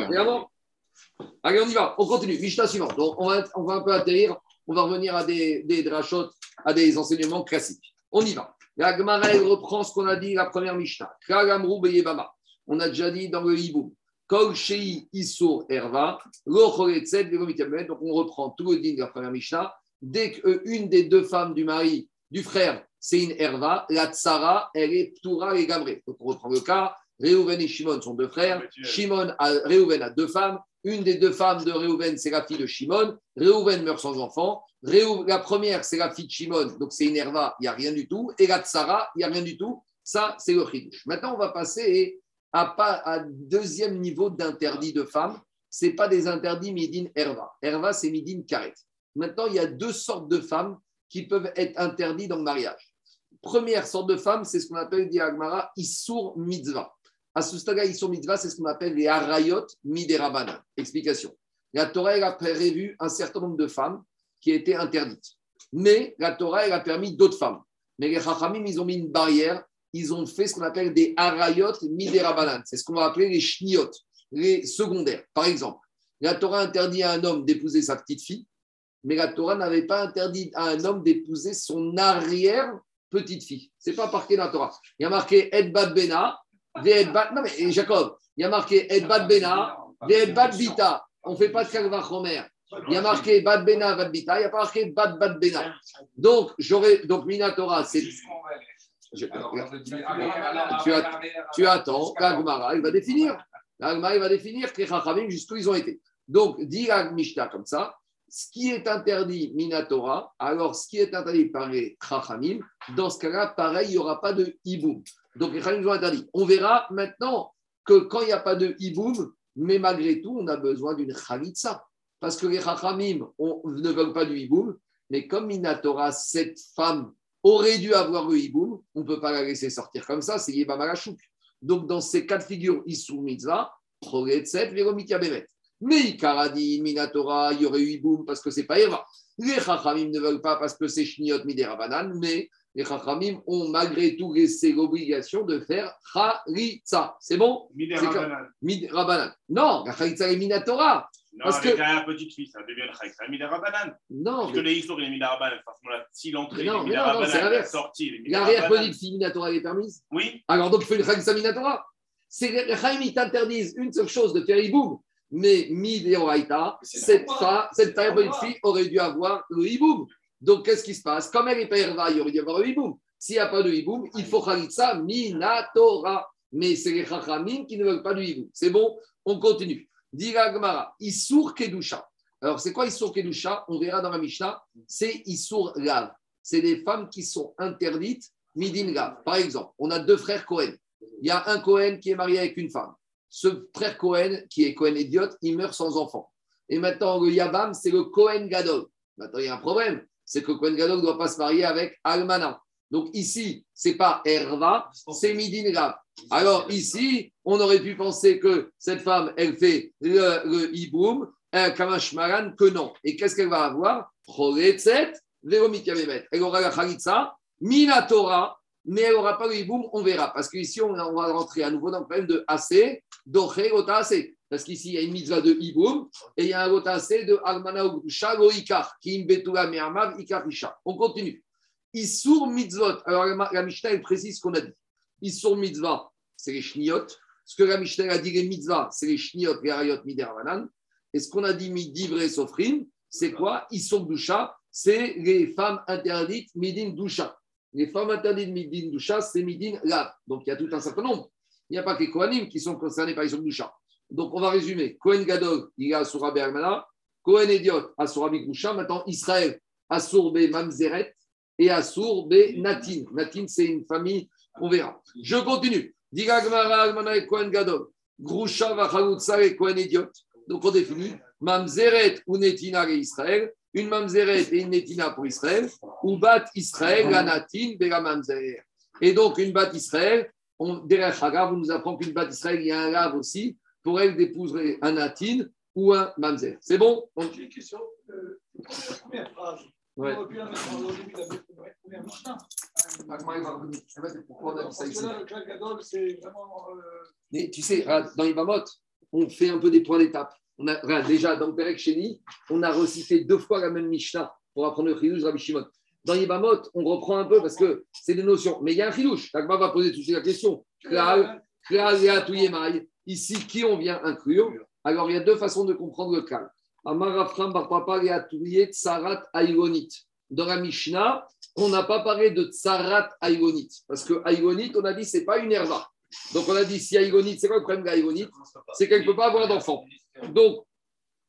Speaker 1: Allez, on y va. On continue. Mishnah suivante. Donc, on va, on va un peu atterrir. On va revenir à des, des drachotes, à des enseignements classiques. On y va. La Gemara, reprend ce qu'on a dit la première Mishnah. On a déjà dit dans le Hiboum. Kol Shei Isur Erva, donc on reprend tout le din de la première Mishnah. Dès qu'une des deux femmes du mari, du frère, c'est une Erva, la Tsara, elle est Ptura et Gamré. Donc on reprend le cas. Réhouven et Shimon sont deux frères. Shimon a, Réhouven a deux femmes. Une des deux femmes de Réhouven, c'est la fille de Shimon. Réhouven meurt sans enfant. La première, c'est la fille de Shimon, donc c'est une Herva, il n'y a rien du tout. Et la Tsara, il n'y a rien du tout. Ça, c'est le Khidouche. Maintenant, on va passer à, à deuxième niveau d'interdit de femmes. Ce n'est pas des interdits Midin Herva. Herva, c'est Midin Karet. Maintenant, il y a deux sortes de femmes qui peuvent être interdites dans le mariage. Première sorte de femme, c'est ce qu'on appelle, Diagmara, Issour Mitzvah. Asustaga Issour Mitzvah, c'est ce qu'on appelle les Arayot Miderabanan. Explication. La Torah a prévu un certain nombre de femmes qui était interdite. Mais la Torah, elle a permis d'autres femmes. Mais les Chachamim, ils ont mis une barrière. Ils ont fait ce qu'on appelle des harayot miderabanan. C'est ce qu'on va appeler les shniot, les secondaires. Par exemple, la Torah interdit à un homme d'épouser sa petite fille, mais la Torah n'avait pas interdit à un homme d'épouser son arrière petite fille. C'est pas marqué dans la Torah. Il y a marqué Edbad Bena, non mais Jacob, il y a marqué Edbad Bena, Edbad Bita, on ne fait pas de Kalva Chomer. Il y a marqué Bad Bena, Bad Bita, il n'y a pas marqué Bad Bad Bena. Donc, j'aurais, donc Minatora, c'est. Je- tu, attends, l'Agmara, il va définir. L'Agmara, il va définir que Chachamim, jusqu'où ils ont été. Donc, dit la Mishnah comme ça, ce qui est interdit Minatora, alors ce qui est interdit par les Chachamim, dans ce cas-là, pareil, il n'y aura pas de hiboum. Donc, les Chachamim ont interdit. On verra maintenant que quand il n'y a pas de hiboum, mais malgré tout, on a besoin d'une Khalitsa. Parce que les Chachamim ne veulent pas du hiboum, mais comme Minatora, cette femme aurait dû avoir le hiboum, on ne peut pas la laisser sortir comme ça, c'est Yébam Malachouk. Donc, dans ces cas de figure, Issou Mitzvah, Proletset, Véromitia Bémet. Mais Ikaradi, Minatora, il y aurait eu hiboum parce que c'est pas Eva. Les Chachamim ne veulent pas parce que c'est Shniot Miderabanan, mais les Chachamim ont malgré tout laissé l'obligation de faire Khalitsa. C'est bon? Mid Rabanan. Non, la Khalitsa est Minatora.
Speaker 2: Non,
Speaker 1: Parce que-
Speaker 2: la petite fille, ça devient le Khaïk. C'est un Midé Rabanan.
Speaker 1: Non,
Speaker 2: Parce que les histoires, il est. Forcément, si l'entrée est
Speaker 1: mais
Speaker 2: Midé
Speaker 1: non, non, c'est
Speaker 2: Rabanan, la sortie,
Speaker 1: l'arrière-petite
Speaker 2: Rabanan.
Speaker 1: fille Minatora elle est permise.
Speaker 2: Oui,
Speaker 1: Alors donc, il faut une Khalitsa Minatora. Les ils t'interdisent une seule chose de faire hiboum. Mais Mideoraita, cette cette petite fille aurait dû avoir le hiboum. Donc, qu'est-ce qui se passe? Comme elle il aurait dû avoir hiboum. S'il n'y a pas de hiboum, il faut Khalitsa Minatora. Mais c'est les Chachamim qui ne veulent pas du hiboum. C'est bon? On continue. Dira Gemara, Issour Kedusha. Alors, c'est quoi Issour Kedusha? On verra dans la Mishnah. C'est Issour Lav. C'est des femmes qui sont interdites Midin Lav. Par exemple, on a deux frères Cohen. Il y a un Cohen qui est marié avec une femme. Ce frère Cohen, qui est Cohen idiote, il meurt sans enfant. Et maintenant, le Yabam, c'est le Cohen Gadol. Maintenant, il y a un problème. C'est que le Cohen Gadol ne doit pas se marier avec Almana. Donc ici, c'est pas Herva, c'est Midin Lav. Alors ici, on aurait pu penser que cette femme, elle fait le, le hiboum, un kamashmaran, que non. Et qu'est-ce qu'elle va avoir? Elle aura la Khalitsa, Minatora, mais elle n'aura pas le hiboum, on verra. Parce qu'ici, on, va rentrer à nouveau dans le problème de AC, d'Oché, Ota AC. Parce qu'ici, il y a une mitzvah de hiboum et il y a un AC de Almana Ugdusha, Lo Ikar, qui imbetula me'amav Ikar Isha. On continue. Issour mitzvot. Alors, la, Mishnah, elle précise ce qu'on a dit. Issour mitzvah, c'est les shniot. Ce que la Mishnah a dit, les mitzvahs, c'est les shniot, les rayot, miderabanan. Et ce qu'on a dit, midivre sofrim, c'est quoi? Issour doucha, c'est les femmes interdites, midin doucha. Les femmes interdites midin doucha, c'est midin lav. Donc, il y a tout un certain nombre. Il n'y a pas que les Kohanim qui sont concernés par Issour doucha. Donc, on va résumer. Kohen Gadol, il est Asura Bermana. Kohen Ediot, Asura Bigusha. Maintenant, Israël, Asur Be Mamzeret et Asur Be Natin. Natin, c'est une famille, on verra. Je continue. Diga Almana et Kohen Gadol. Grusha et Kohen Ediot. Donc, on définit Mamzeret ou Netina et Israël. Une Mamzeret et une Netina pour Israël. Ou Bat Israël, la Natin, Bela Mamzer. Et donc, une Bat Israël, on, derrière Hagav, on nous apprend qu'une Bat Israël, il y a un lave aussi. Pour elle, d'épouser un Natin ou un Mamzer. C'est bon? On-
Speaker 6: J'ai une question. Euh, la première phrase,
Speaker 1: Ouais.
Speaker 6: on aurait pu la mettre au début de la première Mishnah.
Speaker 1: Pourquoi on a dit ça
Speaker 6: Parce
Speaker 1: ici
Speaker 6: que là, le Klal Gadol, c'est vraiment. euh,
Speaker 1: Mais tu sais, dans Ibamot, on fait un peu des points d'étape. On a, regarde, déjà, dans Perek Sheni, on a recité deux fois la même Mishnah pour apprendre le Chidouche Rabbi Shimon. Dans Ibamot, on reprend un peu parce que c'est des notions. Mais il y a un Chidouche. L'Agma va poser tout de suite la question. Klal, Klal, Yatu, Yemai. Ici, qui on vient inclure Alors, il y a deux façons de comprendre le Yatu, Tsarat. Dans la Mishnah, on n'a pas parlé de Tsarat Aïgonit. Parce que Aïgonit, on a dit, c'est pas une herva. Donc, on a dit, si Aïgonit, c'est quoi le problème d'Aïgonit C'est qu'elle ne peut pas avoir d'enfant. Donc,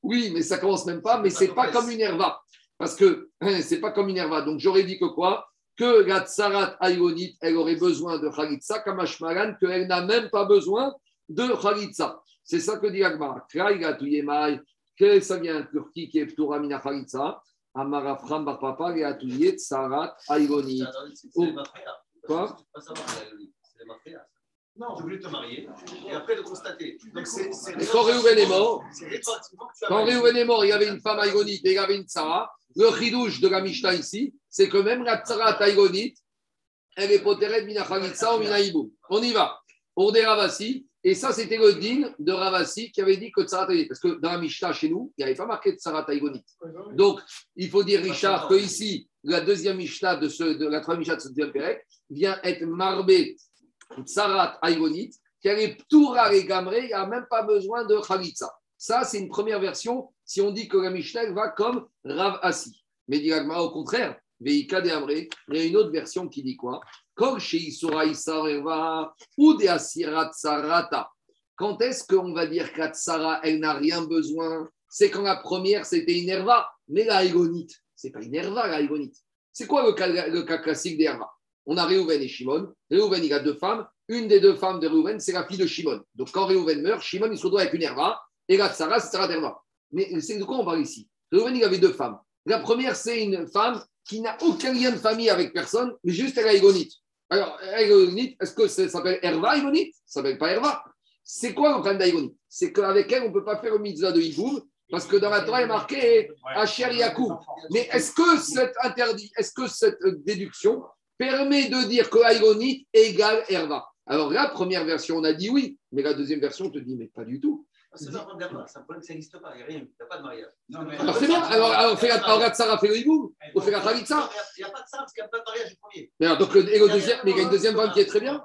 Speaker 1: oui, mais ça commence même pas, mais c'est pas comme une herva. Parce que c'est pas comme une herva. Donc, j'aurais dit que quoi Que la tsarat aïonite, elle aurait besoin de khalitsa, kamashmaran, qu'elle n'a même pas besoin de khalitsa. C'est ça que dit Agmar. Kraïga tuyemai, que ça vient Turquie qui est ptura mina khalitsa. Amara fram bar papa, et atouye tsarat.
Speaker 3: C'est
Speaker 1: Oh. Quoi?
Speaker 6: Non,
Speaker 3: Tu voulais te marier et après le constater. Donc c'est c'est
Speaker 1: Quand Réhouven est mort, Quand. Réhouven est mort, il y avait une femme aïgonite et il y avait une tsara. Le chidouche de la Mishnah ici, c'est que même la tsara aïgonite, elle est potérée de mina khalitsa ou mina hibou. On y va. Pour des Ravassi, et ça c'était le din de Ravassi qui avait dit que tsara aïgonite. Parce que dans la Mishnah chez nous, il n'y avait pas marqué tsara aïgonite. Donc, il faut dire, Richard, que ici, la deuxième Mishnah de, ce, de la troisième Mishnah de ce deuxième Pérec vient être marbée Tsarat Aïgonite, qui est Ptoura et Gamré, il n'y a même pas besoin de Khalitsa. Ça, c'est une première version si on dit que la Mishnah va comme Rav Assi. Mais dit au contraire, Veika de Amré, il y a une autre version qui dit quoi? Ou de Asirat Sarata. Quand est-ce qu'on va dire qu'Atsara, elle n'a rien besoin? C'est quand la première, c'était une Herva, mais la Hégonite, c'est pas une Herva, la Hégonite. C'est quoi le cas, classique des Herva On a Réhouven et Shimon. Réhouven, il a deux femmes. Une des deux femmes de Réhouven, c'est la fille de Shimon. Donc quand Réhouven meurt, Shimon, il se retrouve avec une Herva, et la Tsara, c'est Tsara. Mais c'est de quoi on parle ici? Réhouven, il avait deux femmes. La première, c'est une femme qui n'a aucun lien de famille avec personne, mais juste elle a. Alors, Hégonite, est-ce que ça s'appelle Herva, Hégonite Ça s'appelle pas Herva. C'est quoi le problème d'Aïgonite C'est qu'avec elle, on ne peut pas faire le mitzvah de Hiboum, parce que dans la Torah, il est marqué Asher Yakou. Mais est-ce que cette interdit, est-ce que cette déduction permet de dire que Aïgonite égale Herva Alors, la première version, on a dit oui, mais la deuxième version, on te dit, mais pas du tout.
Speaker 3: C'est pas un problème d'Herva, c'est un problème que ça n'existe pas, il n'y a rien, il n'y a pas de mariage.
Speaker 1: Alors, c'est bien. Alors, alors, fait la Sarah fait le Hiboum, on fait la Khalitsa.
Speaker 3: Il n'y a pas de ça, parce qu'il n'y a pas de mariage du premier.
Speaker 1: Mais alors, donc, le, et le deuxième, mais il y a une deuxième femme qui est très bien.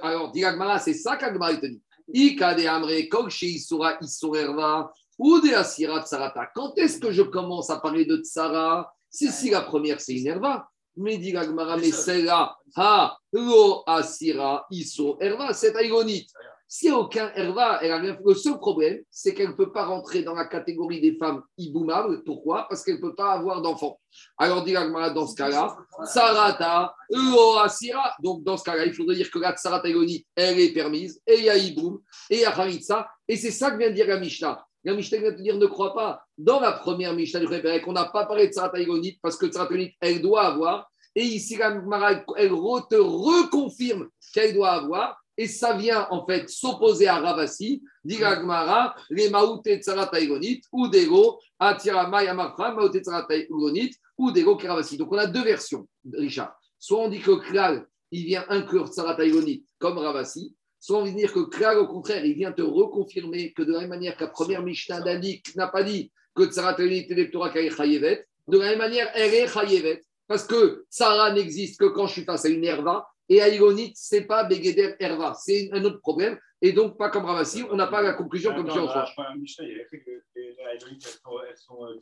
Speaker 1: Alors, dit Agmara, c'est ça qu'Agmara te dit. Ika de Amre, Kol Sheisura Isurerva, ou de Asira Tsarata. Quand est-ce que je commence à parler de Tsara C'est si la première, c'est une Herva. Mais dit Agmara, mais celle-là, Ha, Lo Asira Iso Herva, c'est Aïgonite. A aucun Herva, elle a rien. Le seul problème, c'est qu'elle ne peut pas rentrer dans la catégorie des femmes iboumables. Pourquoi? Parce qu'elle ne peut pas avoir d'enfants. Alors, dit dans ce cas-là, Sarata, Lo Asira. Donc, dans ce cas-là, il faudrait dire que la Aïgonite, elle est permise. Et il y a Iboum, et il y a. Et c'est ça que vient de dire la Mishnah. La Mishnah vient de dire ne crois pas. Dans la première Mishnah du Réveil, qu'on n'a pas parlé de Aïgonite parce que Aïgonite, elle doit avoir. Et ici, la Gemara, elle te reconfirme qu'elle doit avoir. Et ça vient en fait s'opposer à Ravasi, Gemara, les Maouté Tsarata Igonit, ou Dego, Atira Maya Mafra, Maouté Tsarata Igonit, ou Dego Kiravasi. Donc on a deux versions, Richard. Soit on dit que Klal, il vient inclure Tsarata Igonit comme Ravasi, soit on vient dire que Klal, au contraire, il vient te reconfirmer que de la même manière que la première Mishnah d'indique n'a pas dit que Tsarata Igonit est le Torah qu'elle est Chayevet, de la même manière, elle est Chayevet. Parce que Sarah n'existe que quand je suis face à une herva, et Aïgonite, ce n'est pas Begeder Herva, c'est un autre problème, et donc pas comme Ravasi, on n'a pas la conclusion comme
Speaker 2: Attends, que elles sont euh,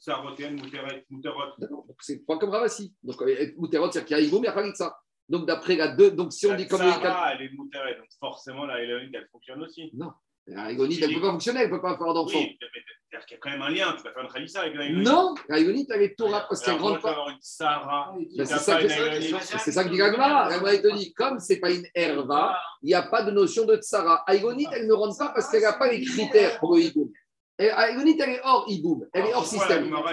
Speaker 1: c'est pas comme Ravasi. Donc euh, Mouterot, c'est-à-dire qu'il y a Igoum, il n'y a pas de ça. Donc d'après la deux, donc si on dit comme.
Speaker 2: Sarah, elle est Mouteret, donc forcément, la Aïdonite, elle fonctionne aussi.
Speaker 1: Non, Aïgonite, elle ne peut pas fonctionner, elle ne peut pas faire d'enfant.
Speaker 2: Oui, c'est-à-dire qu'il y a quand même un lien, tu vas faire une Khalissa avec l'Aïdonite.
Speaker 1: Non, Aïgonite, elle est Torah parce
Speaker 2: tu vas
Speaker 1: pas.
Speaker 2: avoir une Sarah qui
Speaker 1: Ben, c'est ça que-
Speaker 2: une Aïdonite
Speaker 1: C'est ça que dit Gagmara. Elle te dit, comme ce n'est pas une herva, il n'y a pas de notion de tsara. Aïgonite, elle ne rentre pas parce qu'elle n'a pas les critères pour le Aïgonite, elle est hors Igoum, elle est hors
Speaker 2: la
Speaker 1: système. Parce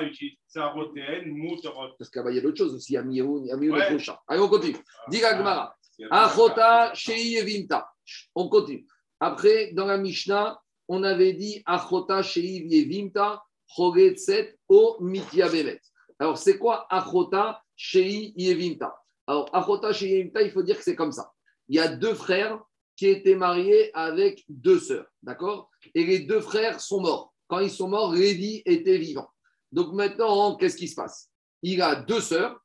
Speaker 1: qu'il y a d'autres choses aussi, il y a Mioun, il y a Mioun
Speaker 2: Ouais.
Speaker 1: et Prochain. Allez, on continue. Dit la
Speaker 2: y a pas-
Speaker 1: Achota Shei Evimta. On continue. Après, dans la Mishnah, on avait dit Achota Shei Evimta, Chogetset O Bemet. Alors, c'est quoi Achota Shei Evimta Alors, Achota Shei Evimta, il faut dire que c'est comme ça. Il y a deux frères qui étaient mariés avec deux sœurs. D'accord? Et les deux frères sont morts. Quand ils sont morts, Lévi était vivant. Donc maintenant, qu'est-ce qui se passe? Il a deux sœurs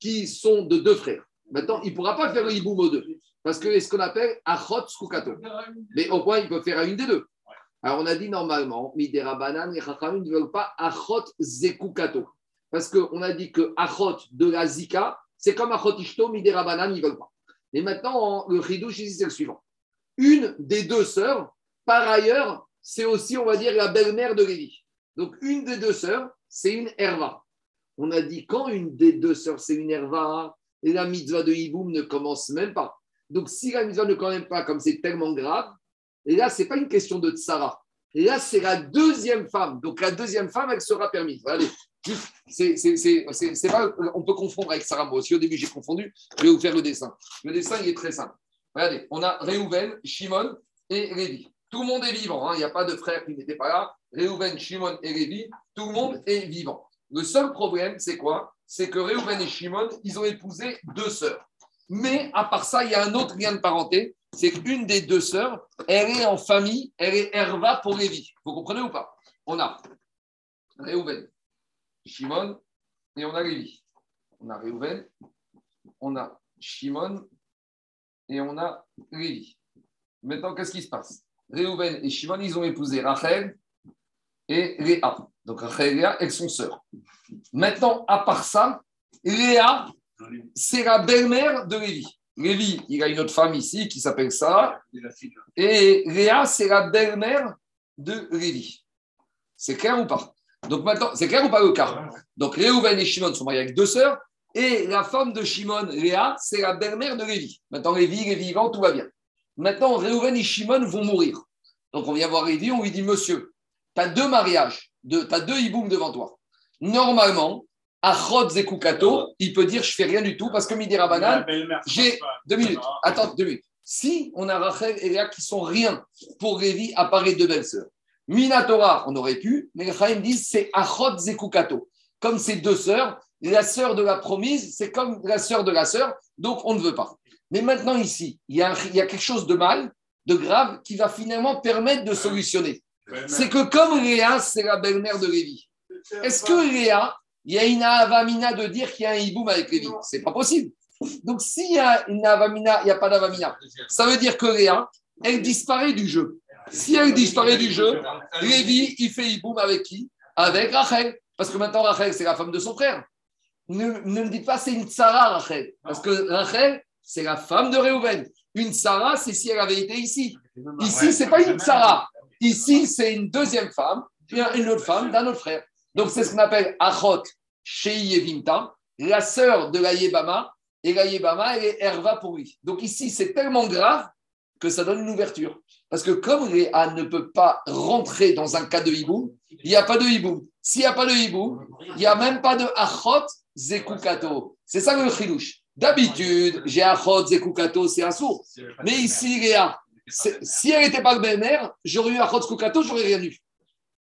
Speaker 1: qui sont de deux frères. Maintenant, il ne pourra pas faire le hiboum aux deux. Parce que c'est ce qu'on appelle achot skukato. Mais au point, il peut faire à une des deux. Alors, on a dit normalement, Midera Banan, les Chachamim ne veulent pas achot zekukato. Parce qu'on a dit que achot de la zika, c'est comme achot ishto, Midera Banan, ils ne veulent pas. Et maintenant, le chidouche ici, c'est le suivant. Une des deux sœurs, par ailleurs, c'est aussi, on va dire, la belle-mère de Lévi. Donc, une des deux sœurs, c'est une herva. On a dit quand une des deux sœurs, c'est une herva, la mitzvah de Hiboum ne commence même pas. Donc, si la mitzvah ne commence pas, comme c'est tellement grave, et là, ce n'est pas une question de tsara. Et là, c'est la deuxième femme. Donc, la deuxième femme, elle sera permise. Juste, c'est, pas, on peut confondre avec Sarah. Moi aussi, au début, j'ai confondu. Je vais vous faire le dessin. Le dessin, il est très simple. Regardez, on a Réhouven, Shimon et Lévi. Tout le monde est vivant. hein. Il n'y a pas de frère qui n'était pas là. Réhouven, Shimon et Lévi, tout le monde est vivant. Le seul problème, c'est quoi? C'est que Réhouven et Shimon, ils ont épousé deux sœurs. Mais à part ça, il y a un autre lien de parenté. C'est qu'une des deux sœurs, elle est en famille, elle est Herva pour Lévi. Vous comprenez ou pas? On a Réhouven, Shimon et on a Lévi. On a Réhouven, on a Shimon et on a Lévi. Maintenant, qu'est-ce qui se passe? Réhouven et Shimon, ils ont épousé Rachel et Léa. Donc Rachel et Léa, elles sont sœurs. Maintenant, à part ça, Léa, c'est la belle-mère de Lévi. Lévi, il a une autre femme ici qui s'appelle Sarah. Et Léa, c'est la belle-mère de Lévi. C'est clair ou pas? Donc maintenant, c'est clair ou pas le cas Donc Réhouven et Shimon sont mariés avec deux sœurs. Et la femme de Shimon, Léa, c'est la belle-mère de Lévi. Maintenant, Lévi, il est vivant, tout va bien. Maintenant, Réhouven et Shimon vont mourir. Donc on vient voir Lévi, on lui dit Monsieur, tu as deux mariages, tu as deux hiboum devant toi. Normalement, Achot Zekukato, il peut dire je fais rien du tout parce que Midi Rabanan, j'ai deux minutes.
Speaker 2: Ah.
Speaker 1: Attends, deux minutes. Si on a Rachel et Léa qui sont rien pour Révi apparaît deux belles sœurs. Minatora, on aurait pu, mais les Chaim disent c'est Achot Zekukato. Comme ces deux sœurs, la sœur de la promise, c'est comme la sœur de la sœur, donc on ne veut pas. Mais maintenant ici, il y a, un- il y a quelque chose de mal, de grave, qui va finalement permettre de solutionner. C'est que comme Léa, c'est la belle-mère de Lévi, est-ce que Léa, il y a une avamina de dire qu'il y a un hiboum avec Lévi C'est pas possible. Donc s'il y a une avamina, il n'y a pas d'avamina. Ça veut dire que Léa, elle disparaît du jeu. Si elle disparaît du jeu, Lévi, il fait hiboum avec qui? Avec Rachel. Parce que maintenant, Rachel, c'est la femme de son frère. Ne, ne me dites pas c'est une Sarah, Rachel. Parce que Rachel, c'est la femme de Réhouven. Une Sarah, c'est si elle avait été ici. Ici, c'est pas une Sarah. Ici, c'est une deuxième femme, une autre femme d'un autre frère. Donc, c'est ce qu'on appelle Achot Shei Yevimta, la sœur de la Yébama, et la Yébama, elle est Herva pour. Donc, ici, c'est tellement grave que ça donne une ouverture. Parce que comme Léa ne peut pas rentrer dans un cas de hiboum, il n'y a pas de hiboum. S'il n'y a pas de hiboum, il n'y a même pas de Achot Zekukato. C'est ça le chilouche. D'habitude, j'ai Achot Zekukato, c'est un sourd. Mais ici, c'est- si elle n'était pas le j'aurais eu Achot Zekukato, j'aurais rien eu.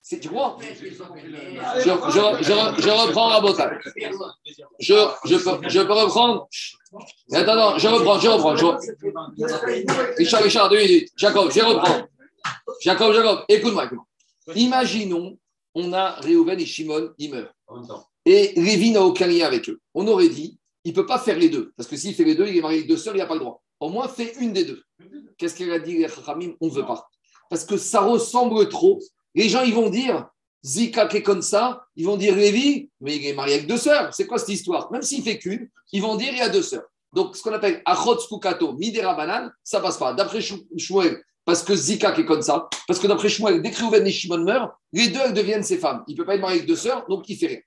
Speaker 1: C'est- Tu vois je, je, je, je reprends Rabotal. Je, je, peux, je peux reprendre. Attends, attends, je reprends, je reprends. Je... Richard, Richard, deux minutes. Jacob, je reprends. Jacob, Jacob, écoute-moi. Imaginons, on a Réhouven et Shimon, ils meurent. Et Lévi n'a aucun lien avec eux. On aurait dit, il ne peut pas faire les deux. Parce que s'il fait les deux, il est marié avec deux sœurs, il n'a pas le droit. Au moins, fait une des deux. Qu'est-ce qu'elle a dit, les Chachamim? On ne veut pas. Parce que ça ressemble trop. Les gens, ils vont dire, Zika qui est comme ça, ils vont dire Lévi, mais il est marié avec deux sœurs. C'est quoi cette histoire? Même s'il fait qu'une, ils vont dire il y a deux sœurs. Donc, ce qu'on appelle Achot Skukato, Midera Banan, ça passe pas. D'après Shmuel, parce que Zika qui est comme ça, parce que d'après Shmuel, dès que Reuven et Shimon meurent, les deux, elles deviennent ses femmes. Il ne peut pas être marié avec deux sœurs, donc il fait rien.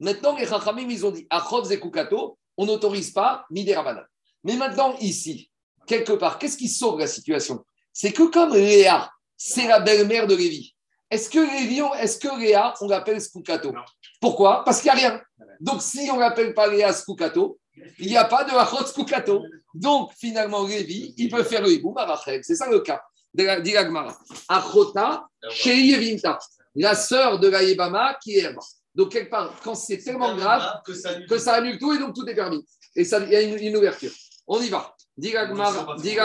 Speaker 1: Maintenant, les Chachamim, ils ont dit Achot Zekukato, on n'autorise pas Midera Banan. Mais maintenant, ici, quelque part, qu'est-ce qui sauve la situation? C'est que comme Léa, c'est la belle-mère de Lévi, est-ce que Lévi, on- est-ce que Léa, on l'appelle Skukato
Speaker 2: Non.
Speaker 1: Pourquoi? Parce qu'il n'y a rien. Donc, si on l'appelle pas Léa Skukato, il n'y a pas de Achot Skukato. Donc, finalement, Lévi, il peut faire le hiboum à Rachel. C'est ça le cas. Dit la Gemara. Achota, chez Yevimta, la sœur de la Yébama qui est. Donc, quelque part, quand c'est tellement grave,
Speaker 3: que ça
Speaker 1: que ça annule tout et donc tout est permis. Et ça, il y a une, une ouverture. On y va.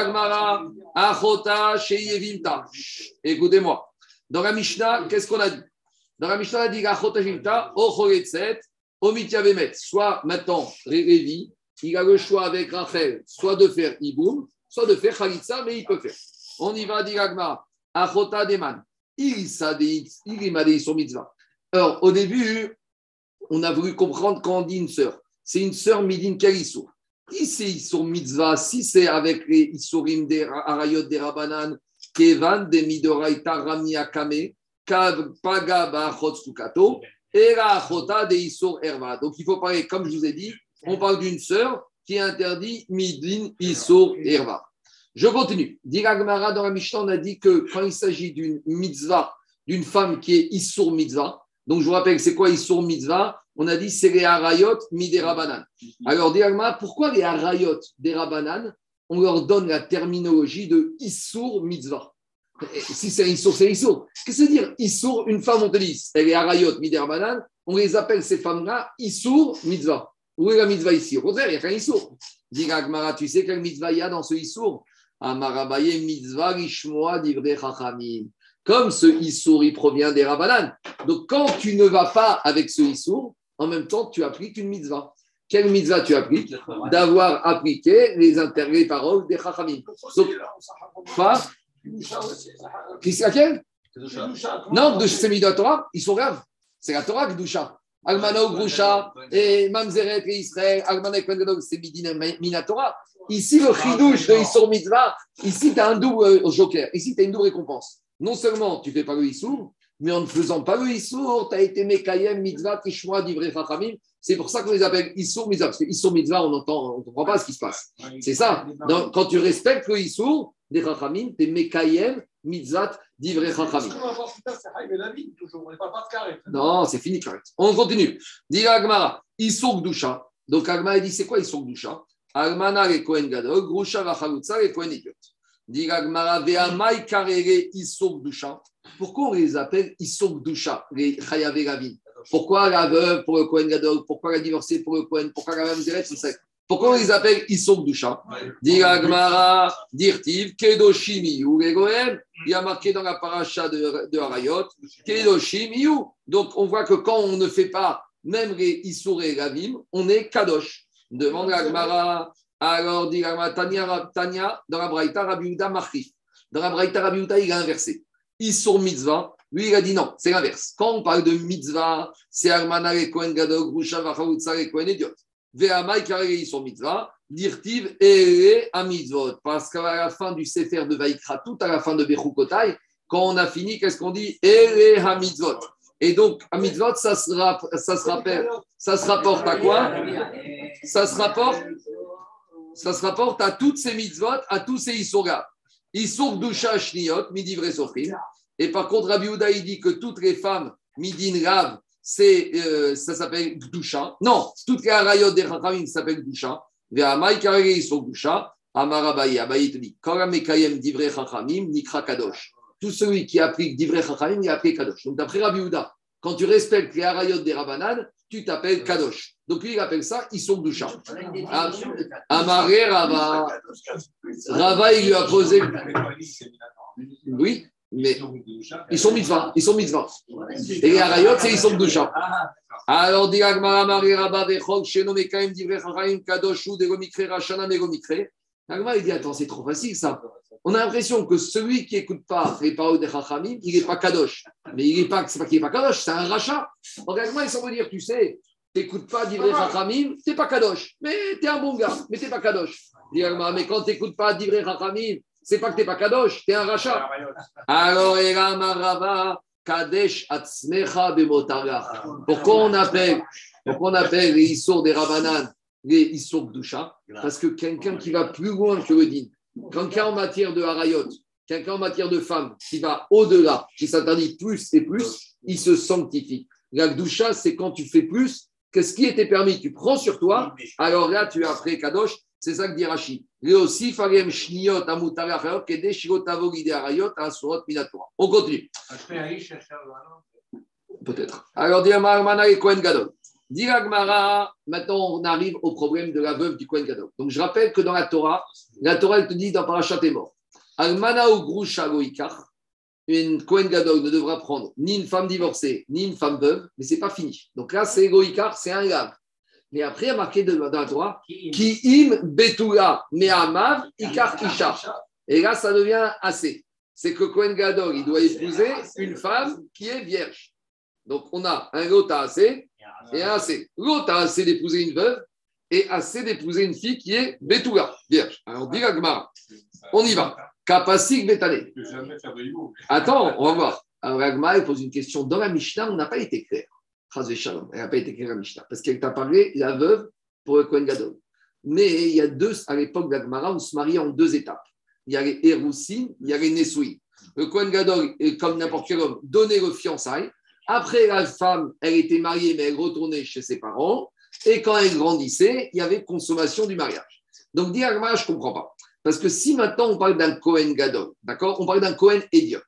Speaker 1: Gemara, Achota chez Yevimta. Écoutez-moi. Dans la Mishnah, qu'est-ce qu'on a dit? Dans la Mishnah, on a dit Omitia Bemet. Soit maintenant, Ré- Révi, il a le choix avec Rachel, soit de faire Iboum, soit de faire Khalitsa, mais il peut faire. On y va, dit la. Achota Deman. Il il sur mitzvah. Alors, au début, on a voulu comprendre quand on dit une sœur. C'est une sœur midin kalissour. Si c'est Issour mitzvah, si c'est avec les Issourim des Arayot des Rabanan, Kevan des Midoraita Rami Akame, Issour Erva. Donc il faut parler, comme je vous ai dit, on parle d'une sœur qui interdit Midin Issour Erva. Je continue. Diragmara dans la Mishnah, on a dit que quand il s'agit d'une mitzvah, d'une femme qui est Issour mitzvah, donc je vous rappelle, c'est quoi Issour mitzvah? On a dit c'est les Arayot Miderabanan. Alors, Diragmara, pourquoi les Arayot des Rabanan on leur donne la terminologie de Issour mitzvah Si c'est Issour, c'est Issour. Qu'est-ce que ça veut dire Issour, une femme, on te dit, elle est Arayot Miderabanan, on les appelle ces femmes-là Issour mitzvah. Où est la mitzvah ici? Au contraire, il n'y a qu'un Issour. Diragmara, tu sais quelle mitzvah il y a dans ce Issour? Amarabaye mitzvah lishmoa divrei. Comme ce Issour, il provient des Rabanan. Donc, quand tu ne vas pas avec ce Issour, en même temps, tu appliques une mitzvah. Quelle mitzvah tu appliques D'avoir appliqué les, les paroles des Chachamim. Donc, Quoi Qui c'est laquelle Non, c'est mis de la Torah, ils sont graves. C'est la Torah, Gdusha. Almana Grusha, et Mamzeret et Israël, Almana Gadol, c'est Midina Minatora. Ici, le chidouche de Issour Mitzvah, ici, tu as un double euh, joker. Ici, tu as une double récompense. Non seulement tu fais pas le Issour, mais en ne faisant pas le Issour, tu as été Mekayem Mitzvah, Tishmoa, Divrei Chachamim. C'est pour ça qu'on les appelle Issour Mitzvah. Parce que Issour Mitzvah, on entend, on ne comprend pas ce qui se passe. C'est ça. Donc, quand tu respectes le Issour des Chachamim, tu es Mekayem Mitzvah, Divrei Chachamim.
Speaker 6: Et.
Speaker 1: Non, c'est fini, Karet. On continue. Dit Agmara, Issour Gdusha. Donc Agmara dit c'est quoi Issour Gdusha Almana le Kohen Gadol, Grusha Vachalutza le Kohen Idiot. Dit Agmara, Ve'amai Karere Issour Gdusha. Pourquoi on les appelle Issour Gdusha, les Chayavé Ravin Pourquoi la veuve pour le Kohen Gadol? Pourquoi la divorcée pour le Kohen? Pourquoi la Mamzeret Pourquoi on les appelle Issour Gdusha Dit Agmara, Dirtiv, Kedoshim. Il y a marqué dans la paracha de, de Harayot, Kedoshim. Donc on voit que quand on ne fait pas même les Issour Ravim, on est Kadosh. Demande la Gemara. Alors, dit la Gemara, Tania, dans la Braïta, Rabbi Marchif. Dans la Braïta, Rabbi il a inversé. Issour mitzvah. Lui, il a dit non, c'est l'inverse. Quand on parle de mitzvah, c'est Armana et Kohen Gadol, Grusha, Vachavutsa et Kohen Idiot. Ve'amai karele Issour mitzvah. Dirtiv et à mitzvot. Parce qu'à la fin du Sefer de Vaikra, tout à la fin de Bechukotai, quand on a fini, qu'est-ce qu'on dit? Ere ha mitzvot. Et donc, à ça se rappelle, ça se rapporte à quoi? Ça se rapporte ça se rapporte à toutes ces mitzvot, à tous ces issourgas. Issour dusha shniot, midi vrai sofrim. Et par contre, Rabbi Yehuda, il dit que toutes les femmes, midin rav, c'est, euh, ça s'appelle gdusha. Non, toutes les arayot des chachamim s'appellent gdusha. Ve'amai karege issour gdusha. Amar Abaye, Abaye te dit, Kora mekayem divrei chachamim, nikra kadosh. Tout celui qui applique divrei chachamim, il applique kadosh. Donc d'après Rabbi Yehuda, quand tu respectes les arayot des rabanan, tu t'appelles kadosh. Donc lui, il appelle ça issour gdusha. Ah, Amaré Rava. Rava, il lui a posé. Oui, mais ils sont mitzvah. Ils sont mitzvah. Et les harayot, c'est ils sont doucha. Alors, dit Agmara, Amaré Rava, Vechol, Sheno, Mekaim, Divrei Chachayim, Kadoshu, Degomikre, Rachana, Megomikre. Agmara, il dit Attends, c'est trop facile ça. On a l'impression que celui qui n'écoute pas les paroles des Chachamim, il n'est pas Kadosh. Mais il n'est pas, c'est pas qu'il n'est pas Kadosh, c'est un rachat. Donc, Agmara, il semble dire Tu sais, t'écoutes pas Divrei Chachamim, t'es pas Kadosh. Mais t'es un bon gars, mais t'es pas Kadosh. Dit Agmara, mais quand t'écoutes pas Divrei Chachamim, c'est pas que t'es pas Kadosh, t'es un rachat. Alors, Erama Rava, Kadesh Atzmecha Bemotara. Pourquoi on appelle, pourquoi on appelle les Issours des Rabanan les Issours Gdusha Parce que quelqu'un qui va plus loin que le din, quelqu'un en matière de Harayot, quelqu'un en matière de femme qui va au-delà, qui s'interdit plus et plus, il se sanctifie. La Gdusha, c'est quand tu fais plus que ce qui était permis, tu prends sur toi, alors là, tu es après Kadosh. C'est ça que dit Rashi. On continue. Peut-être. Alors, dit Kohen Gadol. Dit maintenant on arrive au problème de la veuve du Kohen Gadol. Donc je rappelle que dans la Torah, la Torah elle te dit dans Parashat est mort. Almana ou Grusha une Kohen Gadol ne devra prendre ni une femme divorcée, ni une femme veuve, mais c'est pas fini. Donc là, c'est Goikar, c'est un lave. Mais après, il y a marqué dans la Torah, Ki im betula me'amav ikar isha. Et là, ça devient assez. C'est que Kohen Gadol, il doit épouser une femme qui est vierge. Donc, on a un lota assez et un assez. Lota assez d'épouser une veuve et assez d'épouser une fille qui est betula, vierge. Alors, dit on y va. Kapasik betale. Attends, on va voir. Alors, elle pose une question. Dans la Mishnah, on n'a pas été clair. Elle n'a pas été claire, la Mishnah. Parce qu'elle t'a parlé, la veuve, pour le Kohen Gadol. Mais il y a deux, à l'époque d'Agmara, on se mariait en deux étapes. Il y a les Héroussines, il y a les Nesouï. Le Kohen Gadol, est comme n'importe quel homme, donnait le fiançailles. Après, la femme, elle était mariée, mais elle retournait chez ses parents. Et quand elle grandissait, il y avait consommation du mariage. Donc, Agmara, je ne comprends pas. Parce que si maintenant on parle d'un Kohen Gadol, d'accord? On parle d'un Kohen idiot.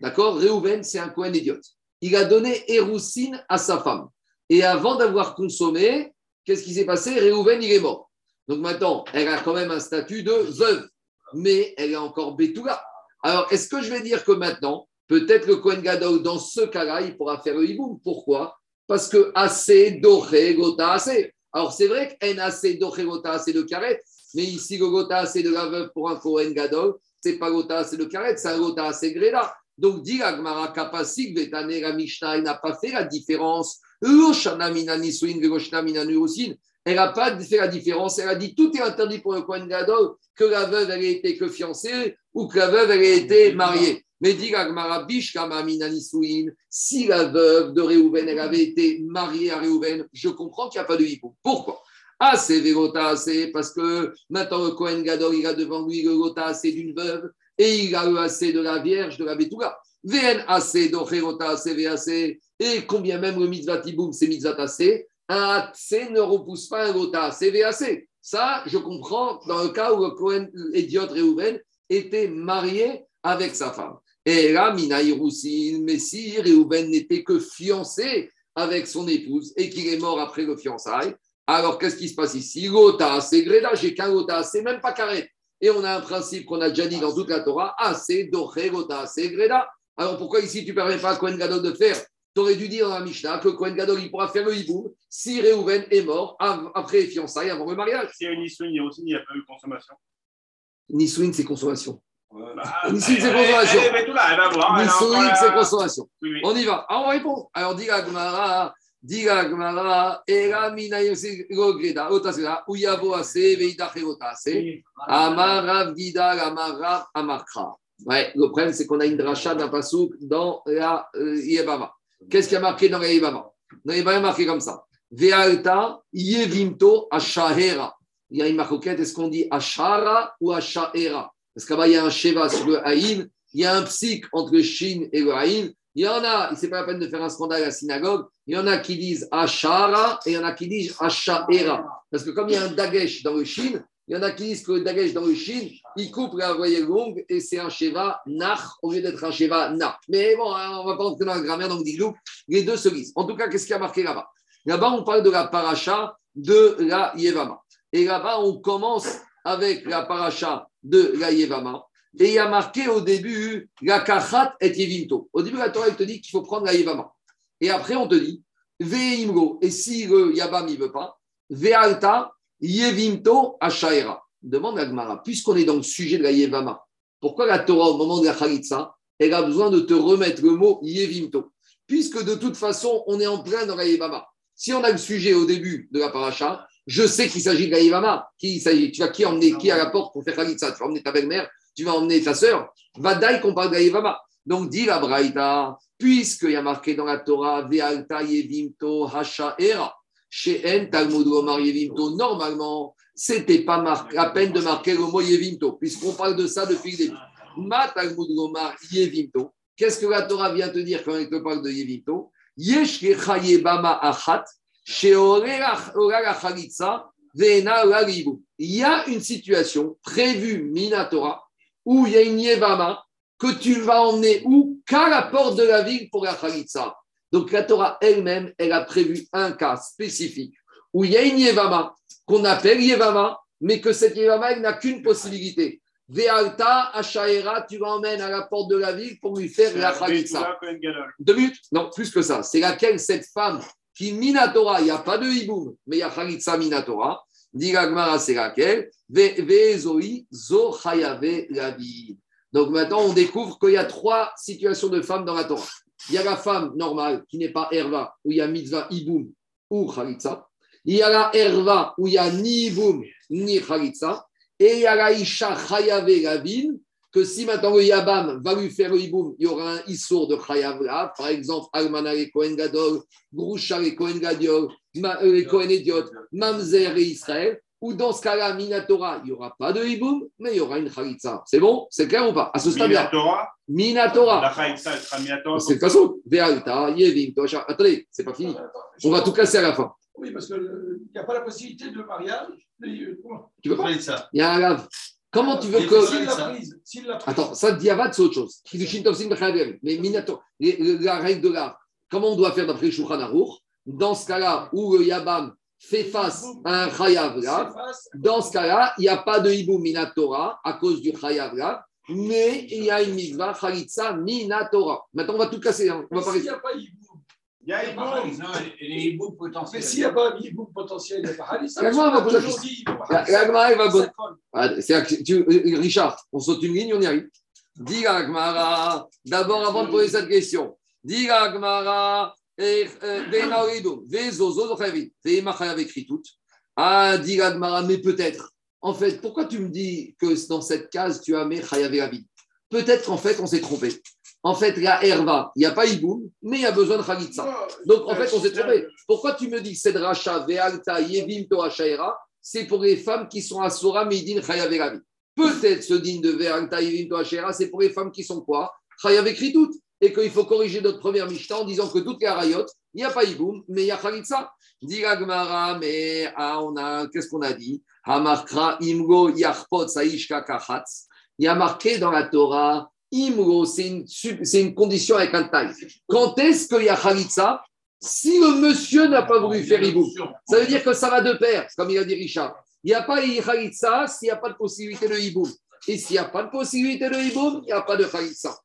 Speaker 1: D'accord? Réhouven, c'est un Kohen idiot. Il a donné Héroussine à sa femme. Et avant d'avoir consommé, qu'est-ce qui s'est passé? Réhouven, il est mort. Donc maintenant, elle a quand même un statut de veuve, mais elle est encore Betula. Alors, est-ce que je vais dire que maintenant, peut-être le Kohen Gadol, dans ce cas-là, il pourra faire le hiboum Pourquoi? Parce que assez, doré, gota, assez. Alors, c'est vrai qu'en assez, doré, gota, assez de carrette, mais ici, le gota, assez de la veuve pour un Kohen Gadol, c'est pas gota, assez de carrette, c'est un gota, assez gréda. Donc, dit Agmara Kapasik, Vetane, la Mishnah, n'a pas fait la différence. Elle n'a pas fait la différence. Elle a dit tout est interdit pour le Kohen Gadol, que la veuve, elle ait été que fiancée ou que la veuve, elle ait été mariée. Mais dit Agmara si la veuve de Réhouven, elle avait été mariée à Réhouven, je comprends qu'il n'y a pas de hibou. Pourquoi? Ah, c'est assez, parce que maintenant le Kohen Gadol, il a devant lui le assez d'une veuve et il a le assez de la Vierge, de la Betouga. VN assez, Dorerota assez, VAC, et combien même le mitzvah tiboum, c'est mitzvah assez, un assez ne repousse pas un Lota assez, VAC. Ça, je comprends dans le cas où le Kohen idiot Réhouven était marié avec sa femme. Et là, Minaï Roussin, mais si Réhouven n'était que fiancé avec son épouse et qu'il est mort après le fiançailles, alors, qu'est-ce qui se passe ici? Gota, c'est Greda, j'ai qu'un Gota, c'est même pas carré. Et on a un principe qu'on a déjà dit dans toute la Torah, assez Doré, Gota, c'est Greda. Alors, pourquoi ici tu ne permets pas à Kohen Gadol de faire? Tu aurais dû dire dans la Mishnah que Kohen Gadol, il pourra faire le hibou si Réhouven est mort après les fiançailles, avant le mariage.
Speaker 2: S'il y a une il n'y a pas eu consommation.
Speaker 1: Nisouin, c'est.
Speaker 2: Ah,
Speaker 1: c'est consommation.
Speaker 2: Elle a encore
Speaker 1: Nisouin,
Speaker 2: la-
Speaker 1: c'est
Speaker 2: oui.
Speaker 1: On y va. Alors, on répond. Alors, dit la Gemara, dit la Gemara, Era mina yose lo Greda, otasera, ou yavo ase, veidach otase. Amarav Gidal, Amarav Amakra. Ouais, le problème, c'est qu'on a une dracha d'un pasouk dans la euh, Yebama. Qu'est-ce qui a marqué dans la Yebama Dans la Yebama, il y a marqué comme ça. Vealta Yevimto Ashahera. Il y a une marquette, est-ce qu'on dit Ashara ou Ashahera Parce bas il y a un Sheva sur le Haïn, il y a un psych entre le Shin et le Haïn. Il y en a, c'est pas la peine de faire un scandale à la synagogue, il y en a qui disent Ashara et il y en a qui disent Ashahera. Parce que comme il y a un Dagesh dans le Shin, il y en a qui disent que le Dagesh dans le Shin, il coupe la voyelle longue et c'est un Sheva Nach au lieu d'être un Sheva Nach. Mais bon, hein, on ne va pas entrer dans la grammaire, donc dit les deux se lisent. En tout cas, qu'est-ce qui a marqué là-bas? Là-bas, on parle de la paracha de la Yevama. Et là-bas, on commence avec la paracha de la Yevama. Et il y a marqué au début la Kachat et Yevinto. Au début, la Torah elle te dit qu'il faut prendre la Yevama. Et après, on te dit Veimgo. Et si le Yavam ne veut pas, Vealta Yevimto Ashaera. Demande à Gmara, puisqu'on est dans le sujet de la Yevama, pourquoi la Torah, au moment de la Khalitsa, elle a besoin de te remettre le mot Yevimto Puisque de toute façon, on est en plein dans la Yevama. Si on a le sujet au début de la paracha, je sais qu'il s'agit de la. Qui Tu vas qui emmener qui à la porte pour faire Khalitsa Tu vas emmener ta belle-mère Tu vas emmener ta sœur Vadaï qu'on parle de la. Donc, dit la Braïta, puisqu'il y a marqué dans la Torah, Vealta Yevimto Hashaera, chez En Talmud Omar Yevimto, normalement, c'était pas mar- la peine de marquer le mot Yevimto, puisqu'on parle de ça depuis le début. Ma Talmud Omar Yevimto, qu'est-ce que la Torah vient te dire quand elle te parle de Yevimto Yesh Yebama Achat, Il y a une situation prévue, Minatora, où il y a une Yevama que tu vas emmener où? Qu'à la porte de la ville pour la Khalitsa. Donc la Torah elle-même, elle a prévu un cas spécifique où il y a une Yevama qu'on appelle Yevama, mais que cette Yevama, elle n'a qu'une possibilité. Vealta, Ashaera, tu l'emmènes à la porte de la ville pour lui faire la Khalitsa. Deux minutes? Non, plus que ça. C'est laquelle cette femme qui Minatora, il n'y a pas de hiboum, mais il y a Khalitsa Minatora. Gemara, c'est laquelle? Ve- Ve'ezoi zo chayave la vie. Donc maintenant, on découvre qu'il y a trois situations de femmes dans la Torah. Il y a la femme normale qui n'est pas Herva, où il y a mitzvah hiboum ou Khalitsa. Il y a la Herva, où il y a ni hiboum ni Khalitsa. Et il y a la Isha chayave la vie, que si maintenant le Yabam va lui faire le hiboum, il y aura un Issour de Chayav là, par exemple, Almana et Kohen Gadol, Groucha et Kohen Gadiol, Ma- euh, les Kohen Ediot, Mamzer et Israël, ou dans ce cas-là, Minatora, il n'y aura pas de hiboum, mais il y aura une Khalitsa. C'est bon? C'est clair ou pas? À ce stade-là,
Speaker 2: Minatora? La
Speaker 1: Minatora.
Speaker 2: Khaïtsa, elle sera Minatora.
Speaker 1: C'est le façon. Vealta, Yevim. Attendez, c'est pas fini. On va tout casser à la fin.
Speaker 6: Oui, parce qu'il n'y a pas la possibilité de mariage. euh,
Speaker 1: Tu veux pas? Il y a un lave. Comment tu veux que.
Speaker 6: S'il l'a
Speaker 3: ça.
Speaker 6: prise, s'il l'a prise.
Speaker 1: Attends, ça, Diavad, c'est autre chose. Mais Minato, la règle de l'art, comment on doit faire d'après Shulchan Aruch? Dans ce cas-là, où le Yabam fait face à un Chayav dans ce cas-là, il n'y a pas de Hibou Minatora à cause du Chayav mais il y a une mitzvah Chalitza Minatora. Maintenant, on va tout casser. hein. On
Speaker 6: Mais
Speaker 1: va pas
Speaker 6: s'il n'y a pas hiboum,
Speaker 2: Il y a Iboum.
Speaker 3: Hiboum
Speaker 6: mais s'il n'y a pas hiboum potentiel, il n'y a pas.
Speaker 1: La va la La- la bonne. Ah, euh, Richard, on saute une ligne, on y arrive. Dis Agmara, d'abord avant de poser cette question, dis Agmara, eh, ah, dit Agmara, mais peut-être. En fait, pourquoi tu me dis que dans cette case, tu as mis Chayavé Peut-être qu'en fait, on s'est trompé. En fait, la herva, il n'y a pas Iboum, mais il y a besoin de Khalitsa. Donc, en fait, on s'est trompé. Pourquoi tu me dis c'est de Racha, Vealta, Yevim, Toachaera C'est pour les femmes qui sont à Sora, Meidin, Chayaveravi. Peut-être ce digne de Vealta, Yevim, Toachaera, c'est pour les femmes qui sont quoi? Chayavé toutes. Et qu'il faut corriger notre première Mishnah en disant que toutes les Arayot, il n'y a pas Iboum, mais il y a Khalitsa. Dit Gmara, mais ah, on a, qu'est-ce qu'on a dit? Hamarkra, Imgo, Yachpot, Saishka, Kachatz. Il y a marqué dans la Torah c'est une, condition avec un taille. Quand est-ce qu'il y a Khalitsa? Si le monsieur n'a pas voulu faire Iboum, ça veut dire que ça va de pair, comme il a dit Richard. Il n'y a pas Khalitsa s'il n'y a pas de possibilité de Iboum. Et s'il n'y a pas de possibilité de Iboum, il n'y a pas de Khalitsa.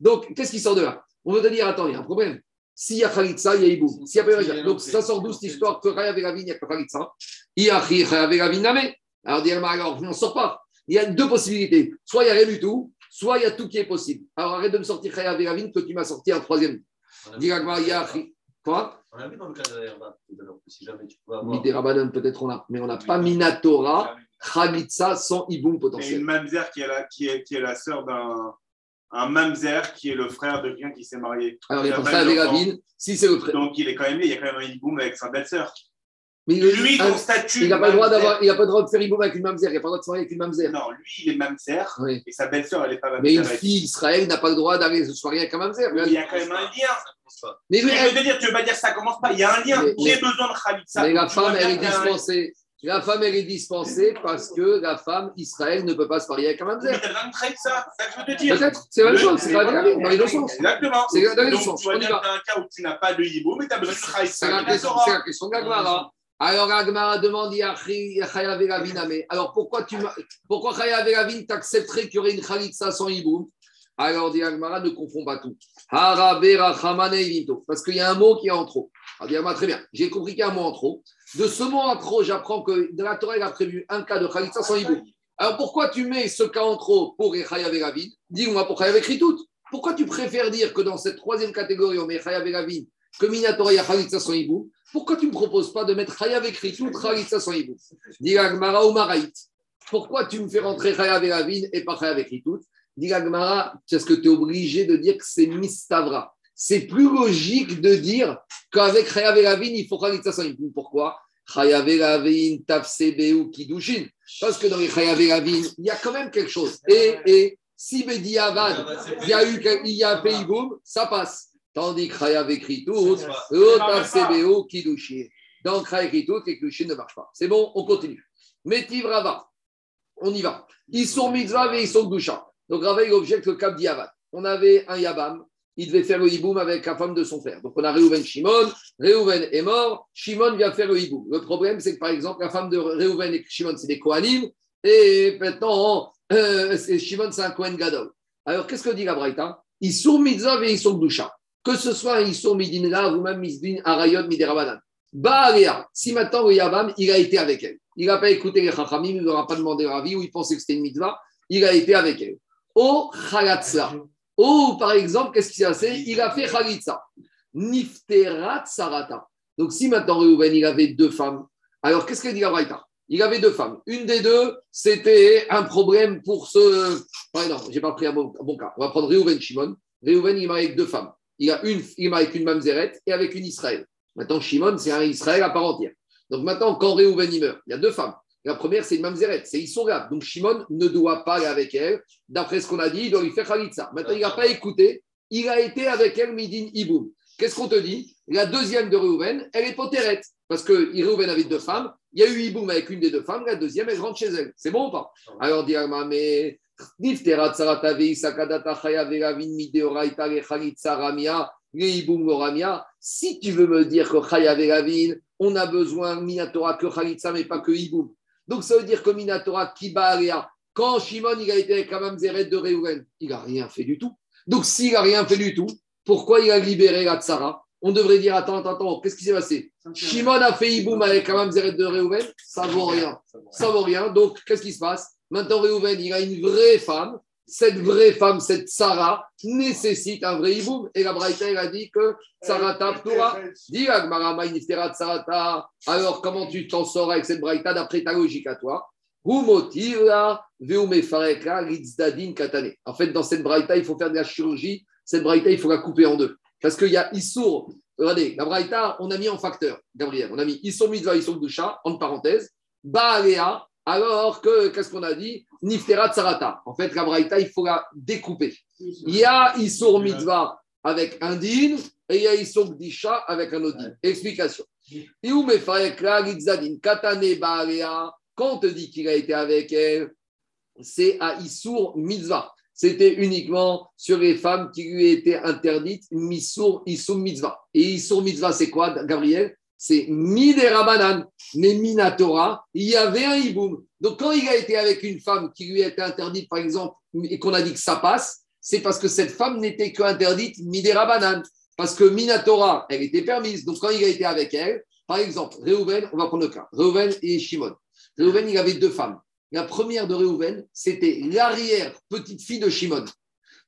Speaker 1: Donc, qu'est-ce qui sort de là? On veut te dire, attends, il y a un problème. S'il y a Khalitsa, il y a Iboum. S'il y a Donc ça sort d'où cette histoire que Veravin, il n'y a que Khalitsa Il y a Chaya Veravin Name. Alors, alors, on n'en sort pas. Il y a deux possibilités. Soit il n'y a rien du tout, soit il y a tout qui est possible. Alors arrête de me sortir Chaya Veravin que tu m'as sorti un troisième. Quoi?
Speaker 3: On a vu dans le cas de la tout à l'heure, si jamais tu peux
Speaker 1: avoir. peut-être on a, mais on n'a pas Minatora, Khalitsa sans Iboum potentiel.
Speaker 2: Et une mamzer qui est la, qui est, qui est la sœur d'un un mamzer qui est le frère de quelqu'un qui s'est marié.
Speaker 1: Alors, il y a frère Ravine, si c'est le frère.
Speaker 2: Donc, il est quand même il y a quand même un hiboum avec sa belle-sœur.
Speaker 1: Mais
Speaker 2: lui, ton statut.
Speaker 1: Il n'a pas, le droit d'avoir, il a pas le droit de faire hiboum avec une mamzer, il n'a pas le droit de se marier avec une mamzer.
Speaker 2: Non, lui, il est mamzer oui. et sa belle-sœur, elle n'est pas mamzer.
Speaker 1: Mais une fille Israël n'a pas le droit d'aller se marier avec un mamzer.
Speaker 2: Il y a quand même un lien. Mais, mais je veux dire, tu veux pas dire que ça commence pas, il y a un lien. J'ai besoin de Khalitsa.
Speaker 1: Mais la femme, elle est dispensée. La femme, elle est dispensée parce que la femme, Israël, ne peut pas se marier avec un mamzer.
Speaker 2: Mais de ça, c'est ça que je veux te dire.
Speaker 1: Peut-être, c'est la même chose, c'est pas la dans les deux sens.
Speaker 2: Exactement.
Speaker 1: C'est dans les deux
Speaker 2: sens. Donc, tu que un cas où tu n'as pas de hibou, mais tu as besoin de Khaïs.
Speaker 1: C'est la question d'Agmara. Alors, Agmara demande Alors, pourquoi, tu pourquoi Chaya Velavin t'accepterait qu'il y aurait une Khalitsa sans hibou? Alors, dit Agmara, ne confond pas tout. Parce qu'il y a un mot qui est en trop. Alors, très bien, j'ai compris qu'il y a un mot en trop. De ce mot en trop, j'apprends que dans la Torah, il a prévu un cas de Khalitsa sans hibou. Alors pourquoi tu mets ce cas en trop pour Echaya Veravin Dis-moi pour Chaya tout. Pourquoi tu préfères dire que dans cette troisième catégorie, on met Chaya Veravin, que Minatora, il y a Khalitsa sans hibou? Pourquoi tu ne me proposes pas de mettre Chaya tout, Khalitsa sans hibou? Dis Agmara ou Maraït. Pourquoi tu me fais rentrer Chaya Veravin et pas Chaya tout Dis Agmara, est-ce que tu es obligé de dire que c'est Mistavra c'est plus logique de dire qu'avec Chayav il faut Khalitsa sans Pourquoi? Chayav Elavin, Tafsebeu, Kidushin. Parce que dans les Chayav il y a quand même quelque chose. Et, et si Avad, il y a eu il y a un pays boom, ça passe. Tandis que Chayav écrit tout, Tafsebeu, Kidushin. Donc Chayav écrit tout et Kidushin ne marche pas. C'est bon, on continue. Metiv Rava, on y va. Ils sont mitzvah et ils sont doucha. Donc Rava, il objecte le cap d'Yavad. On avait un Yabam il devait faire le hiboum avec la femme de son frère. Donc on a Réhouven Shimon, Réhouven est mort, Shimon vient faire le hiboum. Le problème, c'est que par exemple, la femme de Réhouven et Shimon, c'est des Kohanim, et maintenant, euh, Shimon, c'est un Kohen Gadol. Alors qu'est-ce que dit la Braïta? Ils sont mitzvah et ils sont doucha. Que ce soit ils sont midinra ou même misdin arayot miderabanan. Baalea, si maintenant le Yabam, il a été avec elle. Il n'a pas écouté les Chachamim, il ne leur a pas demandé leur avis, ou il pensait que c'était une mitzvah, il a été avec elle. Au Chalatzla. Ou par exemple, qu'est-ce qui s'est passé Il a fait Khalitsa. Nifterat Sarata. Donc si maintenant Reuven, il avait deux femmes, alors qu'est-ce qu'il dit à Il avait deux femmes. Une des deux, c'était un problème pour ce. non, je n'ai pas pris un bon, cas. On va prendre Reuven Shimon. Reuven, il marié avec deux femmes. Il a une, il marié avec une Mamzeret et avec une Israël. Maintenant, Shimon, c'est un Israël à part entière. Donc maintenant, quand Reuven il meurt, il y a deux femmes. La première, c'est une mamzeret, c'est Issoga. Donc Shimon ne doit pas aller avec elle. D'après ce qu'on a dit, il doit lui faire Khalitsa. Maintenant, il n'a pas écouté. Il a été avec elle, Midin Iboum. Qu'est-ce qu'on te dit? La deuxième de Reuven, elle est potérette. Parce que Reuven avait deux femmes. Il y a eu Iboum avec une des deux femmes. La deuxième, elle rentre chez elle. C'est bon ou pas? Alors, dit mais. Si tu veux me dire que on a besoin Minatora que Khalitsa, mais pas que Iboum. Donc ça veut dire que Minatora Kibaria, quand Shimon il a été avec la Zeret de Reuven, il n'a rien fait du tout. Donc s'il n'a rien fait du tout, pourquoi il a libéré la Tsara on devrait dire attends, attends, attends, qu'est-ce qui s'est passé? Shimon a fait Iboum avec un mamzeret de Réhouven, ça vaut rien. Ça vaut rien. Donc, qu'est-ce qui se passe? Maintenant, Réhouven, il a une vraie femme. Cette vraie femme, cette Sarah, nécessite un vrai Iboum. Et la Braïta, elle a dit que Sarah Torah. Dis Agmarama, Sarata. Alors, comment tu t'en sors avec cette Braïta d'après ta logique à toi? En fait, dans cette braïta, il faut faire de la chirurgie. Cette braïta, il faut la couper en deux. Parce qu'il y a Issour. Regardez, la braïta, on a mis en facteur, Gabriel. On a mis Issour Mitzvah, Issour Dusha, entre parenthèses. Baalea, alors que, qu'est-ce qu'on a dit? Nifterat Sarata. En fait, la braïta, il faut la découper. Il y a Issour Mitzvah avec un din et il y a Issour Disha avec un autre din. Explication. Quand on te dit qu'il a été avec elle, c'est à Issour Mitzvah. C'était uniquement sur les femmes qui lui étaient interdites, Missour, Issour Mitzvah. Et Issour Mitzvah, c'est quoi, Gabriel? C'est Midera mais Minatora, il y avait un Iboum. Donc quand il a été avec une femme qui lui était interdite, par exemple, et qu'on a dit que ça passe, c'est parce que cette femme n'était que interdite Midera Parce que Minatora, elle était permise. Donc quand il a été avec elle, par exemple, Reuven, on va prendre le cas, Reuven et Shimon. Réhouven, il avait deux femmes. La première de Réhouven, c'était l'arrière petite fille de Shimon.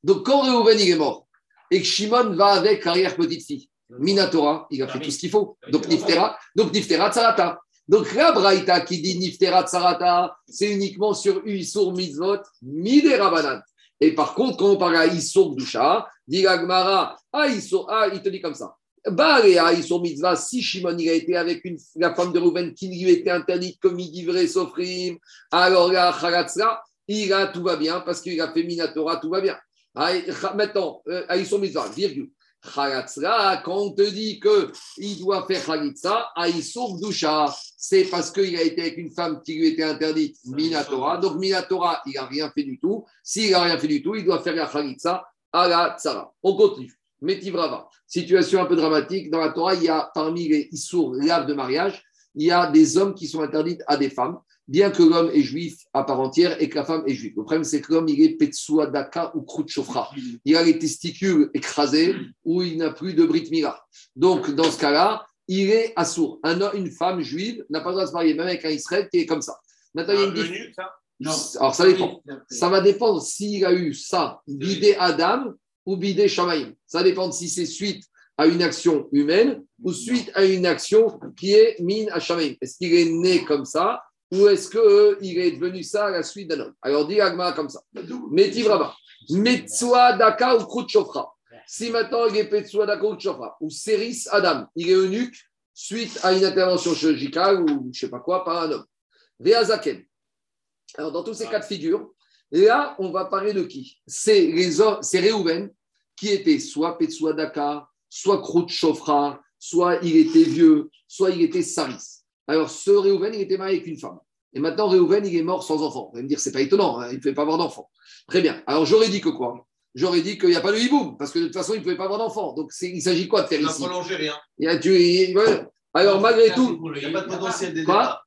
Speaker 1: Donc quand Réhouven il est mort et que Shimon va avec l'arrière petite fille, Minatora, il a fait tout ce qu'il faut. Donc Niftera, donc Niftera Tsarata. Donc la Braïta qui dit Niftera Tsarata, c'est uniquement sur Uisur Mitzvot, Midera Et par contre, quand on parle à Isur Dusha, dit Gmara, ah, ah, il te dit comme ça. Baréa, ils sont mitzvah, si Shimon il a été avec une, la femme de Rouven qui lui était interdite comme il vrai Sofrim, alors là, Kharatzra, il a, tout va bien parce qu'il a fait Minatora, tout va bien. Maintenant, euh, ils sont mitzvah, virgule. Kharatzra, quand on te dit qu'il doit faire Khalitza, Aïsour Dusha, c'est parce qu'il a été avec une femme qui lui était interdite, Minatora. Donc, Minatora, il n'a rien fait du tout. S'il n'a rien fait du tout, il doit faire la Khalitza à la Tzara. On continue. Métivrava. Situation un peu dramatique. Dans la Torah, il y a parmi les Issour, l'ave de mariage, il y a des hommes qui sont interdits à des femmes, bien que l'homme est juif à part entière et que la femme est juive. Le problème, c'est que l'homme, il est Petsua Daka ou Krout Shofra. Il a les testicules écrasés ou il n'a plus de Brit Mila. Donc, dans ce cas-là, il est assourd. Un une femme juive n'a pas le droit de se marier, même avec un Israël qui est comme ça. Maintenant, il y a une non. Alors, ça dépend. Ça va dépendre s'il a eu ça, l'idée Adam, ou bidé shamaïm. Ça dépend si c'est suite à une action humaine ou suite à une action qui est mine à shamaïm. Est-ce qu'il est né comme ça ou est-ce qu'il euh, est devenu ça à la suite d'un homme? Alors, dit Agma comme ça. Métivrava. Metsua daka ou krut Si maintenant il est Metsua daka ou chofra, ou Seris Adam, il est eunuque suite à une intervention chirurgicale ou je ne sais pas quoi par un homme. Veazaken. Alors, dans tous ces cas de figure, Là, on va parler de qui? C'est Réhouven qui était soit Petsua Daka, soit Krout Chofra, soit il était vieux, soit il était Saris. Alors, ce Réhouven, il était marié avec une femme. Et maintenant, Réhouven, il est mort sans enfant. Vous allez me dire, c'est pas étonnant, hein, il ne pouvait pas avoir d'enfant. Très bien. Alors, j'aurais dit que quoi? J'aurais dit qu'il n'y a pas de hiboum, parce que de toute façon, il ne pouvait pas avoir d'enfant. Donc, il s'agit quoi de faire ici?
Speaker 3: Il n'a prolongé rien.
Speaker 1: Il a, tu, Alors, malgré tout.
Speaker 3: Il n'y a pas de potentiel des
Speaker 1: Quoi?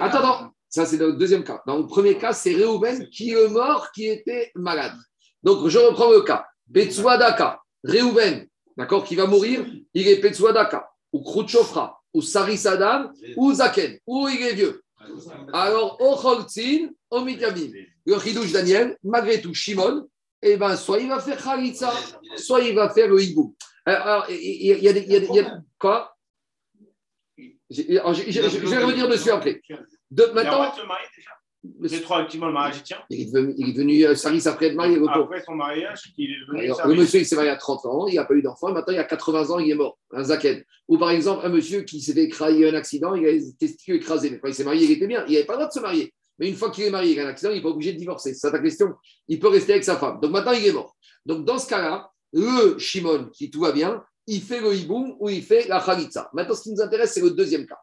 Speaker 1: Attends, attends. Ça, c'est le deuxième cas. Dans le premier cas, c'est Réhouven qui est mort, qui était malade. Donc, je reprends le cas. Daka, Réhouven, d'accord, qui va mourir, il est Daka, ou Khrouchofra, ou Saris Adam, ou Zaken, ou il est vieux. Alors, Ocholtzin, Omitabim. Le Chidouche Daniel, malgré tout, Shimon, eh ben, soit il va faire Khalitsa, soit il va faire le Hibou. Alors, il y, a des. Quoi? Je, vais revenir dessus après.
Speaker 2: De, maintenant, C'est trop activement le mariage, tiens.
Speaker 1: Il est devenu, il est devenu euh, service après être marié.
Speaker 2: Après son mariage, il est devenu.
Speaker 1: Alors, le monsieur, il s'est marié à 30 ans, il n'a pas eu d'enfant, maintenant il a 80 ans, il est mort, un zaken. Ou par exemple, un monsieur qui s'est fait écraser un accident, il a les testicules écrasés. Mais quand il s'est marié, il était bien, il n'avait pas le droit de se marier. Mais une fois qu'il est marié, il a un accident, il n'est pas obligé de divorcer. C'est ça ta question. Il peut rester avec sa femme. Donc maintenant, il est mort. Donc dans ce cas-là, le Shimon, qui tout va bien, il fait le hiboum ou il fait la khalitza. Maintenant, ce qui nous intéresse, c'est le deuxième cas.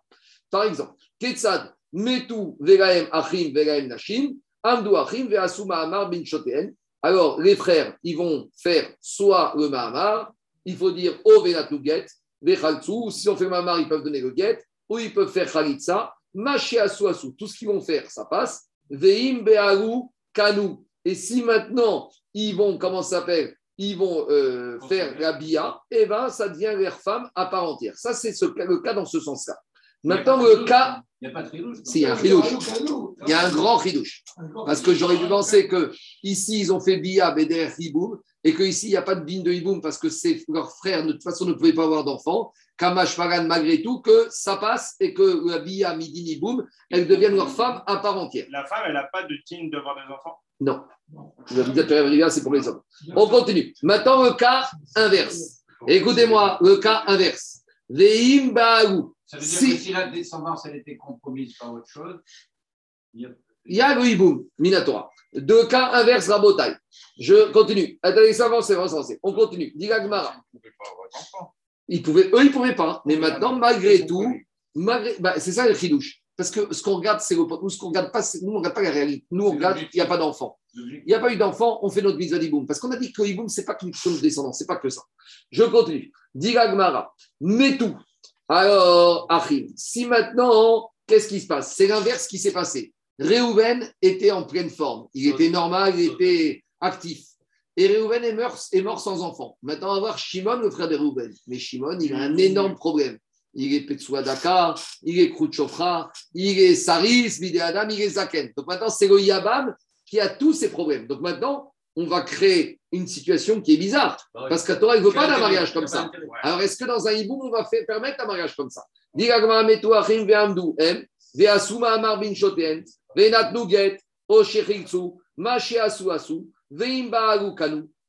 Speaker 1: Par exemple, Ketsad, Metu Veraem Achim Veraem Nashim, Amdu Achim Veasu Mahamar Bin Shoten. Alors, les frères, ils vont faire soit le Mahamar, il faut dire O Venatuget, Vechaltsu, si on fait Mahamar, ils peuvent donner le get, ou ils peuvent faire Khalitsa, Maché Asu Asu, tout ce qu'ils vont faire, ça passe. Veim Bearu Kanu. Et si maintenant, ils vont, comment ça s'appelle ils vont euh, faire la bia, et ben ça devient leur femme à part entière. Ça, c'est ce, le cas dans ce sens-là. Maintenant, le cas,
Speaker 3: Il n'y a pas de tridouche.
Speaker 1: s'il y a un chidouche, il y a un grand chidouche. Parce que j'aurais dû penser que ici ils ont fait Bia, Beder, Hiboum, et qu'ici il n'y a pas de bin de Hiboum parce que c'est leur frère de toute façon ne pouvaient pas avoir d'enfants. Kamash Fagan, malgré tout, que ça passe et que la Bia, Midin, Hiboum, elles deviennent leur femme à part entière.
Speaker 2: La femme, elle n'a pas de team d'avoir des enfants?
Speaker 1: Non. C'est pour les hommes. On continue. Maintenant, le cas inverse. Écoutez-moi, le cas inverse. Veim Ba'alou.
Speaker 7: Ça veut dire
Speaker 1: Si-
Speaker 7: que si la descendance elle était compromise par autre chose, il y a-
Speaker 1: Il y a le hiboum, Minatora. Deux cas inverses, Rabotai. Je continue. Attendez, ça avance, ça avance, ça avance. On continue.
Speaker 2: D'enfants.
Speaker 1: Ils pouvaient, eux, ils ne pouvaient pas. Mais maintenant, malgré tout, malgré, bah, c'est ça le chidouche. Parce que ce qu'on regarde, c'est le Nous, ce qu'on regarde pas, c'est- nous, on ne regarde pas la réalité. Nous, on regarde, il n'y a pas d'enfant. Il n'y a pas eu d'enfant, on fait notre mise à hiboum. Parce qu'on a dit que hiboum, ce n'est pas qu'une question de descendance, ce n'est pas que ça. Je continue. Mais tout. Alors, Achim, si maintenant, qu'est-ce qui se passe? C'est l'inverse qui s'est passé. Réhouven était en pleine forme. Il était normal, il était actif. Et Réhouven est mort, est mort sans enfant. Maintenant, on va voir Shimon, le frère de Réhouven. Mais Shimon, il a un énorme problème. Il est Petsuadaka, il est Khrouchtchofra, il est Saris, Bidéadam, il est Zaken. Donc maintenant, c'est le Yabam qui a tous ces problèmes. Donc maintenant, on va créer une situation qui est bizarre. Parce que la Torah ne veut pas d'un mariage comme ça. Alors, est-ce que dans un hiboum, on va faire, permettre un mariage comme ça?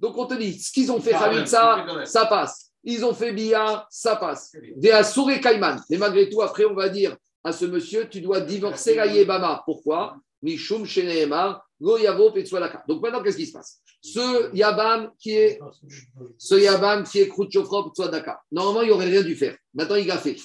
Speaker 1: Donc, on te dit, ce qu'ils ont fait Khalitsa, ça passe. Ils ont fait Bia, ça passe. Et Kaiman. Mais malgré tout, après, on va dire à ce monsieur, tu dois divorcer la Yebama. Pourquoi? Mishum Sheneemar. Donc maintenant, qu'est-ce qui se passe? Ce Yabam qui est ce Yabam qui est. Normalement, il n'aurait rien dû faire. Maintenant, il a fait.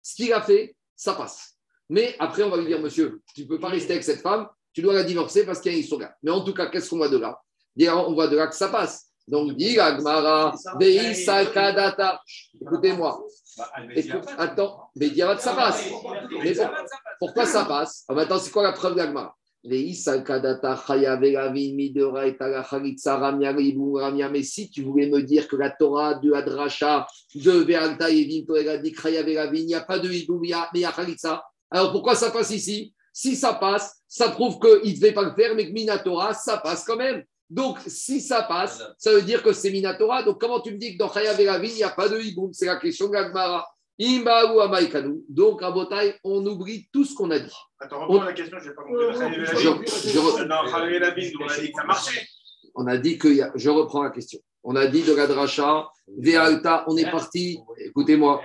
Speaker 1: Ce qu'il a fait, ça passe. Mais après, on va lui dire, monsieur, tu ne peux pas rester avec cette femme, tu dois la divorcer parce qu'il y a un Isoga. Mais en tout cas, qu'est-ce qu'on voit de là? On voit de là que ça passe. Donc, dit Agmara, Kadata. Écoutez-moi. Attends, mais ça passe. Pourquoi ça passe? Ah, Maintenant, c'est quoi la preuve d'Agmara? Mais si tu voulais me dire que la Torah de Adracha, de Ve'alta et Vinto et Gadik, il n'y a pas de Hiboum, mais il y a Khalitsa. Alors pourquoi ça passe ici? Si ça passe, ça prouve qu'il ne devait pas le faire, mais que Minatora, ça passe quand même. Donc, si ça passe, ça veut dire que c'est Minatora. Donc, comment tu me dis que dans Chayav il n'y a pas de Hiboum C'est la question de Amaikanu. Donc, à Botaï, on oublie tout ce qu'on a dit.
Speaker 2: Attends, reprends la question, je n'ai pas compris. Khalil Labine, on a dit que ça marchait.
Speaker 1: On a dit que, y a- je reprends la question. On a dit de la dracha, Ve'alta, on est parti, écoutez-moi,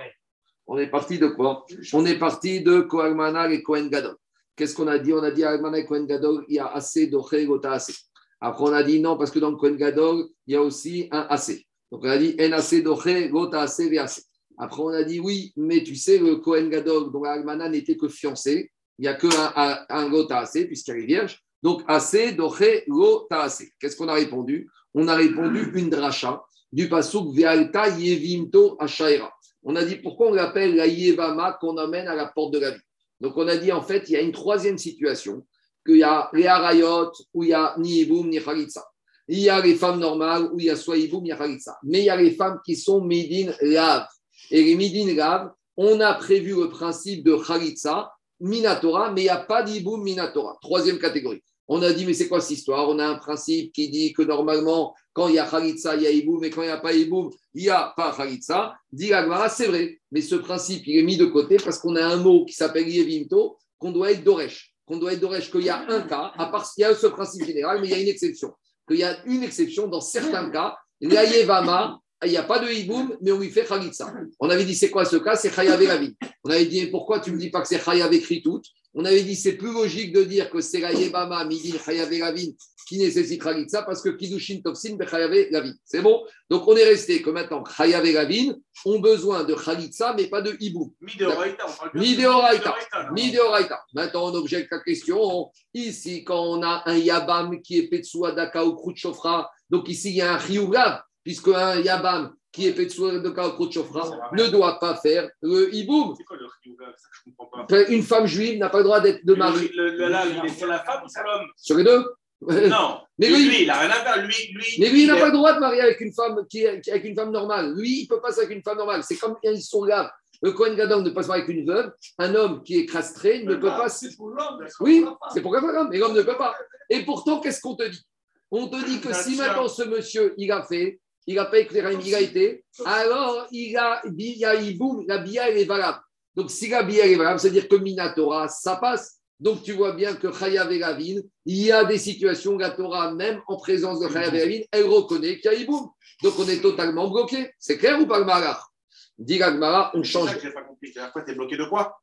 Speaker 1: on est parti de quoi? On est parti de Kohalmana et Kohen Gadol. Qu'est-ce qu'on a dit? On a dit Almana et Kohen Gadol, il y a assez d'Oché Gota assez? Après, on a dit non, parce que dans Kohen Gadol, il y a aussi un assez. Donc, on a dit En assez Gota assez assez. Après, on a dit oui, mais tu sais, le Kohen Gadol, dont Almana n'était que fiancé, il n'y a qu'un un, un Gota assez, puisqu'elle est vierge. Donc, assez d'Oché Gota assez. Qu'est-ce qu'on a répondu? On a répondu une dracha du pasuk Vealta Yevimto Ashaira. On a dit pourquoi on l'appelle la Yevama qu'on amène à la porte de la vie? Donc on a dit en fait, il y a une troisième situation, qu'il y a les Harayot où il y a ni Iboum ni Khalitsa. Il y a les femmes normales où il y a soit Iboum ni Khalitsa. Mais il y a les femmes qui sont Midin Lav. Et les Midin Lav, on a prévu le principe de Khalitsa, Minatora, mais il n'y a pas d'Iboum Minatora. Troisième catégorie. On a dit, mais c'est quoi cette histoire? On a un principe qui dit que normalement, quand il y a Khalitsa, il y a Iboum, et quand il n'y a pas Iboum, il n'y a pas Khalitsa. Dit c'est vrai, mais ce principe, il est mis de côté parce qu'on a un mot qui s'appelle Yevimto, qu'on doit être Doresh. Qu'on doit être Doresh, qu'il y a un cas, à part ce principe général, mais il y a une exception. Qu'il y a une exception dans certains cas, la Yevama, il n'y a pas de Iboum, mais on lui fait Khalitsa. On avait dit, c'est quoi ce cas? C'est Chayav Ravin. On avait dit, pourquoi tu ne me dis pas que c'est Chayav écrit tout? On avait dit, c'est plus logique de dire que c'est la Yevama, Midin, Chayav Ravin qui nécessite Khalitsa parce que Kidushin Topsin, Chayav Ravin. C'est bon? Donc on est resté que maintenant, Chayav Ravin ont besoin de Khalitsa, mais pas de Iboum.
Speaker 2: Mideoraita, on parle bien de.
Speaker 1: Mideoraita. Maintenant, on objecte la question. Ici, quand on a un Yabam qui est Petsuadaka ou Khrouchtchofra, donc ici, il y a un Chiyugav, puisque un Yabam qui est Petsuadaka ou Khrouchtchofra ne doit pas faire le Iboum.
Speaker 2: C'est quoi le je comprends pas.
Speaker 1: Une femme juive n'a pas le droit d'être de mari.
Speaker 2: Le, le, là, il est sur la femme ou sur l'homme?
Speaker 1: Sur les deux
Speaker 2: Non.
Speaker 1: Mais
Speaker 2: lui,
Speaker 1: lui-
Speaker 2: il n'a rien à faire. Lui, lui,
Speaker 1: Mais lui, il n'a pas le droit de marier avec une femme qui avec une femme normale. Lui, il peut pas avec une femme normale. C'est comme ils sont là. Le Cohen Gadol ne passe pas avec une veuve. Un homme qui est castré ne peut pas.
Speaker 6: C'est pour l'homme.
Speaker 1: Oui, c'est pour la femme, mais l'homme ne peut pas. Et pourtant, qu'est-ce qu'on te dit? On te dit que si maintenant ce monsieur, il a fait, il a pas éclairé, été, alors il a, il y a, il boum, la bia, elle est valable. Donc si la bia, elle est valable, c'est-à-dire que Minatora, ça passe. Donc tu vois bien que Chayav et Ravine, il y a des situations où la Torah, même en présence de Chayav et Ravine, elle reconnaît qu'il y a Iboum. Donc on est totalement bloqué. C'est clair ou pas le Marar Dit on
Speaker 2: C'est
Speaker 1: change.
Speaker 2: ça que j'ai pas compris. Quoi T'es bloqué de quoi?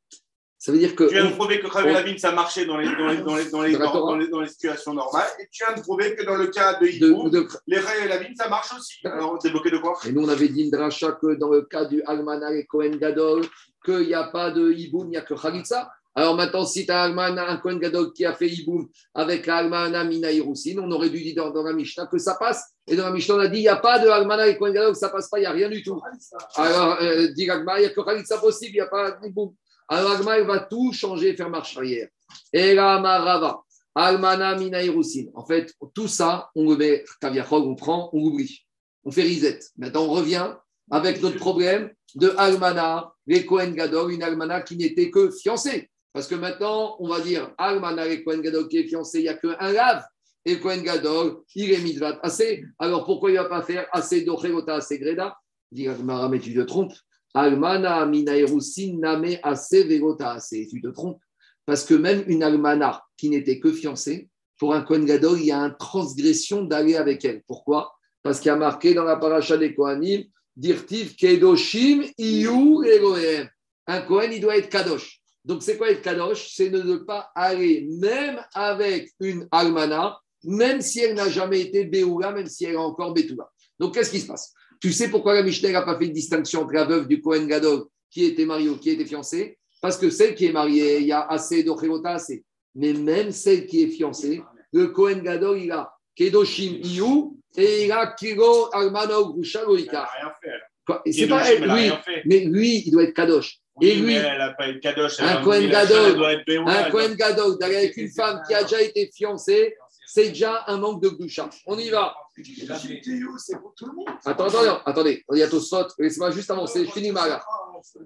Speaker 1: Ça veut dire que.
Speaker 2: Tu viens de
Speaker 1: on-
Speaker 2: prouver que Lavine, ça marchait dans les, dans, les, dans, les, dans, les,
Speaker 1: Dans
Speaker 2: les, dans les situations normales. Et tu viens de prouver que dans le cas de Hibou,
Speaker 1: de-
Speaker 2: les ça marche aussi. Alors, t'es bloqué de quoi?
Speaker 1: Et nous, on avait dit une dracha que dans le cas du Almana et Cohen Gadol, qu'il n'y a pas de Hiboum, il n'y a que Khalitsa. Alors maintenant, si tu as un Cohen Gadol qui a fait Hiboum avec Almana Mina Hirousin, on aurait dû dire dans, dans la Mishnah que ça passe. Et dans la Mishnah, on a dit il n'y a pas de Almana et Cohen Gadol, ça passe pas, il n'y a rien du tout. Alors, euh, dit Agma, il n'y a que Khalitsa possible, il n'y a pas d'Hiboum. Alors Agma, il va tout changer, faire marche arrière. Et la Marava, Almana Mina Hirousin. En fait, tout ça, on le met, on prend, on l'oublie. On fait reset. Maintenant, on revient avec notre problème de Almana, les Cohen Gadol, une Almana qui n'était que fiancée. Parce que maintenant, on va dire Almana, les Cohen Gadol qui est fiancé, il n'y a qu'un lave. Et le Cohen Gadol, il est mitvat assez. Alors pourquoi il ne va pas faire assez d'Ocherota, assez Greda? Dit mais tu te trompes. Almana, Name, assez Vegota, assez. Tu te trompes. Parce que même une Almana qui n'était que fiancée, pour un Cohen Gadol, il y a une transgression d'aller avec elle. Pourquoi? Parce qu'il y a marqué dans la paracha des Kohanim, Dirtiv Kedoshim Iyu Elohem. Un Kohen, il doit être Kadosh. Donc, c'est quoi être Kadosh? C'est ne pas aller, même avec une Almana, même si elle n'a jamais été Béoula, même si elle est encore Bétoula. Donc, qu'est-ce qui se passe? Tu sais pourquoi la Mishnah n'a pas fait de distinction entre la veuve du Kohen Gadol qui était mariée ou qui était fiancée? Parce que celle qui est mariée, il y a assez d'Ochelota, assez. Mais même celle qui est fiancée, le Kohen Gadol, il a Kedoshim Iyu et il a Kiro Almana Et
Speaker 2: Qui
Speaker 1: C'est
Speaker 2: est
Speaker 1: pas elle, lui. Mais lui, il doit être Kadosh.
Speaker 2: Oui,
Speaker 1: Et lui,
Speaker 2: mais elle n'a pas eu de kadosh. elle
Speaker 1: un
Speaker 2: a
Speaker 1: Kohen Gadol, un Kohen Gadol d'aller avec une femme qui a déjà été fiancée, c'est déjà un manque de Gdusha. On y va. Attends, attends, attendez. Il y a Tosfot. Laissez-moi juste avancer. Je finis ma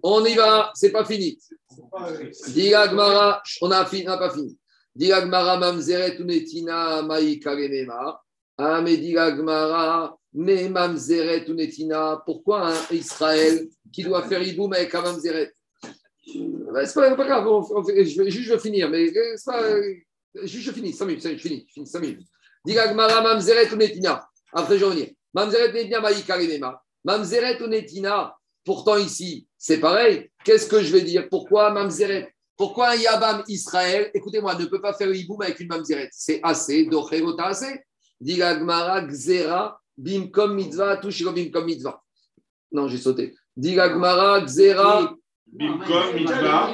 Speaker 1: On y va. C'est pas fini. Diga Gmara, on on n'a pas fini. Diga Gmara, mamzeret unetina maï karenema. Ah, mais mamzeret unetina. Pourquoi un Israël qui doit faire iboum avec un mamzeret? Ben, C'est pas, grave, on- on je vais juste finir, mais euh, c'est pas. Euh, je finis, 5 minutes, je finis, je finis 5 minutes. Diga Gmara, mamzeret unetina. Après, je vais revenir. Mamzeret unetina maï karenema. Mamzeret unetina. Pourtant, ici, c'est pareil. Qu'est-ce que je vais dire? Pourquoi Mamzeret Pourquoi un Yabam Israël, écoutez-moi, ne peut pas faire le hiboum avec une Mamzeret? C'est assez, Dochelota assez. Gemara, Gzera, Bimkom Mitzvah, Tushiro Bimkom Mitzvah. Non, j'ai sauté. Gemara, Gzera,
Speaker 2: Bimkom, mitzvah.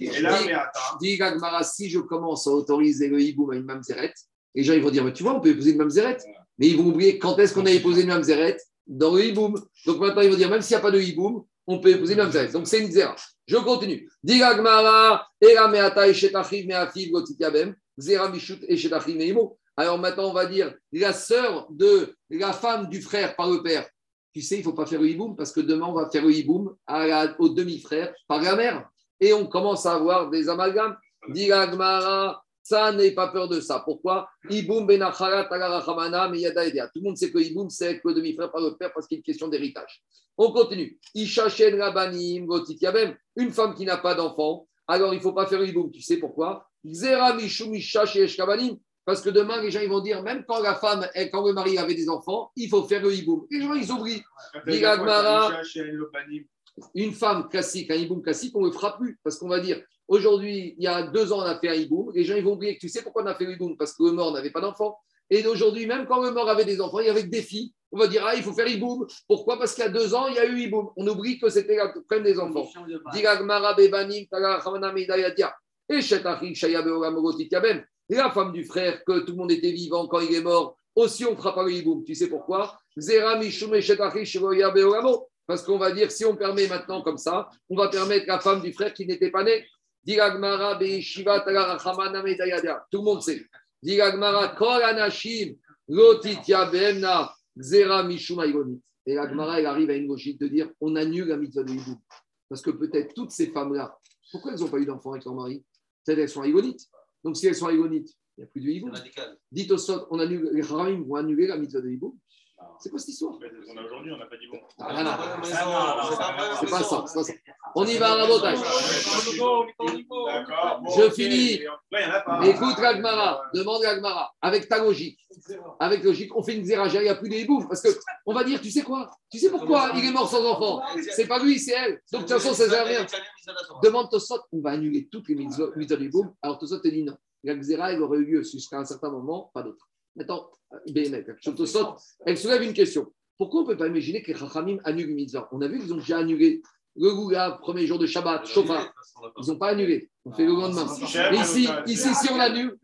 Speaker 2: Et là.
Speaker 1: Dit si je commence à autoriser le hiboum à une Mamzeret, les gens ils vont dire, mais tu vois, on peut épouser une Mamzeret. Mais ils vont oublier quand est-ce qu'on a épousé une Mamzeret dans le hiboum. Donc maintenant, ils vont dire, même s'il n'y a pas de hiboum, on peut épouser une Mamzeret. Donc c'est une zera. Je continue. Diga Gmara, Era Meata Eshetachiv Meafiv Gotitiabem, Zera Mishut Eshetachiv Meimo. Alors maintenant, on va dire la sœur de la femme du frère par le père. Tu sais, il ne faut pas faire le hiboum parce que demain, on va faire le hiboum au demi-frère par la mère. Et on commence à avoir des amalgames. Gmara, ça n'est pas peur de ça. Pourquoi? Iboum benacharat agarachamana meyada edea. Tout le monde sait que Iboum, c'est avec le demi-frère par le père parce qu'il y a une question d'héritage. On continue. Ishachen rabanim gotitiabem. Une femme qui n'a pas d'enfant, alors il ne faut pas faire Iboum. Tu sais pourquoi? Xera mishum eshkabanim. Parce que demain, les gens ils vont dire, même quand la femme, elle- quand le mari avait des enfants, il faut faire le hiboum. Les gens, ils oublient. Diga Gmara. Une femme classique, un hiboum classique, on ne le fera plus. Parce qu'on va dire, aujourd'hui, il y a deux ans, on a fait un hiboum. Les gens, ils vont oublier que tu sais pourquoi on a fait le hiboum? Parce que le mort n'avait pas d'enfants. Et d'aujourd'hui, même quand le mort avait des enfants, il y avait des filles. On va dire, ah, il faut faire hiboum. Pourquoi? Parce qu'il y a deux ans, il y a eu hiboum. On oublie que c'était la prenne des enfants. Diga Gmara bebanim, la femme du frère, que tout le monde était vivant quand il est mort, aussi on fera pas le hiboum. Tu sais pourquoi? Parce qu'on va dire, si on permet maintenant comme ça, on va permettre la femme du frère qui n'était pas né. Diragmara Beeshiva Tagarachama Medayada. Tout le monde sait. Et la Gemara, elle arrive à une logique de dire on annule la mitzvah de Hiboum. Parce que peut-être toutes ces femmes-là, pourquoi elles n'ont pas eu d'enfants avec leur mari? Peut-être elles sont igonites. Donc si elles sont igonites, il n'y a plus de Hiboum. Dites au sot, on annule, les Haramim vont annuler la mitzvah de Hiboum. C'est quoi cette histoire?
Speaker 2: On a aujourd'hui, on n'a pas dit bon.
Speaker 1: Ah, non, non,
Speaker 3: Ah,
Speaker 1: C'est pas ça, c'est pas ça. On y va à la
Speaker 2: bon,
Speaker 1: Je finis.
Speaker 2: Pas.
Speaker 1: Écoute Ragmara, demande Ragmara, avec ta logique. Avec logique, on fait une zéragia, il n'y a plus de hiboum. Parce qu'on va dire, tu sais quoi? Tu sais pourquoi il est mort sans enfant? C'est pas lui, c'est elle. Donc de toute façon, ça ne sert à rien. Demande Tosot, on va annuler toutes les mitzvot du boum. Alors Tosot te dit non. La xéra, elle aurait eu lieu jusqu'à un certain moment, pas d'autre. Maintenant, Béhémet, Tosot, elle soulève une question. Pourquoi on ne peut pas imaginer que les Chachamim annulent mitzvah? On a vu qu'ils ont déjà annulé le Goula, premier jour de Shabbat, Shofar. Ils n'ont pas annulé. On fait le lendemain. Mais ici, ici, si on annule,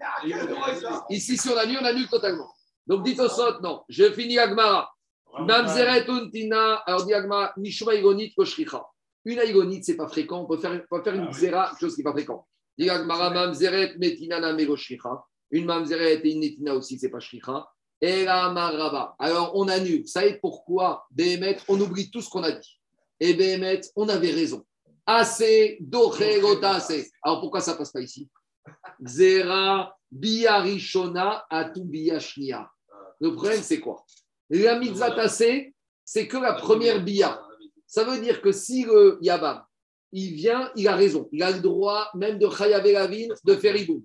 Speaker 1: ici, si on annule, on annule totalement. Donc, dites au sot, non. Je finis Agmara. Mamzeret untina, alors dit Agmara, Mishma igonit koshricha. Une igonite, c'est pas fréquent. On peut faire, on peut faire une zéra, quelque chose qui n'est pas fréquent. Dit Agmara, Mamzeret metina na megoshricha. Une Mamzeret et une netina aussi, c'est pas shricha. Et la maraba. Alors, on annule. Vous savez pourquoi, Béhémet, on oublie tout ce qu'on a dit. Et Béhémet, on avait raison. Assez, doché, gota, assez. Alors, pourquoi ça passe pas ici Zera, biarishona, atu biashnia. Le problème, c'est quoi La mitzvah tassé, c'est que la première bia. Ça veut dire que si le Yabam, il vient, il a raison. Il a le droit même de de faire Iboum.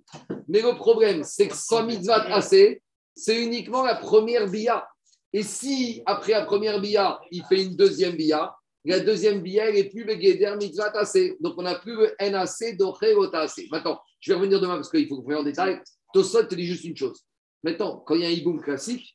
Speaker 1: Mais le problème, c'est que sans mitzvah tassé, c'est uniquement la première bia. Et si, après la première bia, il fait une deuxième bia, la deuxième bia, elle n'est plus le Geder mitzvah tassé. Donc, on n'a plus le NAC d'Oché tassé. Maintenant, je vais revenir demain parce qu'il faut qu'on en détail. Tosot te dit juste une chose. Maintenant, quand il y a un Iboum classique,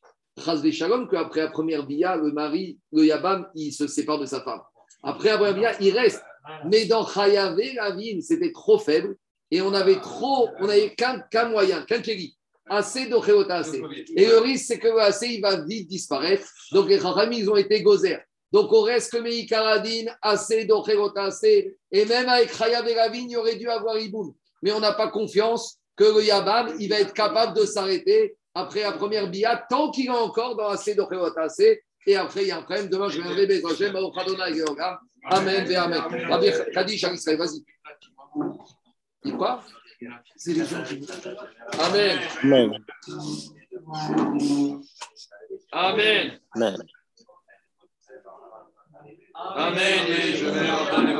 Speaker 1: des Shalom, qu'après la première bia, le mari, le Yabam, il se sépare de sa femme. Après la première bia, il reste. Mais dans Chayavé, la ville, c'était trop faible et on avait trop, on n'avait qu'un moyen, qu'un kéli. Assez d'Ochéota assez. Et le risque, c'est que le assez, il va vite disparaître. Donc les Chachamim, ils ont été gozer. Donc on reste que assez d'Ochéota assez. Et même avec Chayavé la vigne, il aurait dû avoir Iboum. Mais on n'a pas confiance que le Yabam, il va être capable de s'arrêter après la première bia, tant qu'il est encore dans assez d'Ochéota assez. Et après, il y a un problème. Demain, je viendrai, Bezrachem, Baruch Adonai, Georga. Amen, et Amen. Rabbi Israël, vas-y. Dis quoi? C'est les gens qui. Amen.
Speaker 5: Amen.
Speaker 1: Amen.
Speaker 5: Amen.
Speaker 1: Amen. Et je vais entendre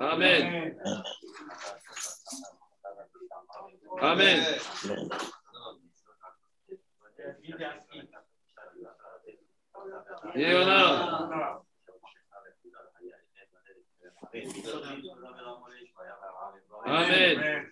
Speaker 1: Amen. Amen. Et on a. Amen. Amen.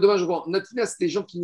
Speaker 1: Demain, je vois. Natina, c'est des gens qui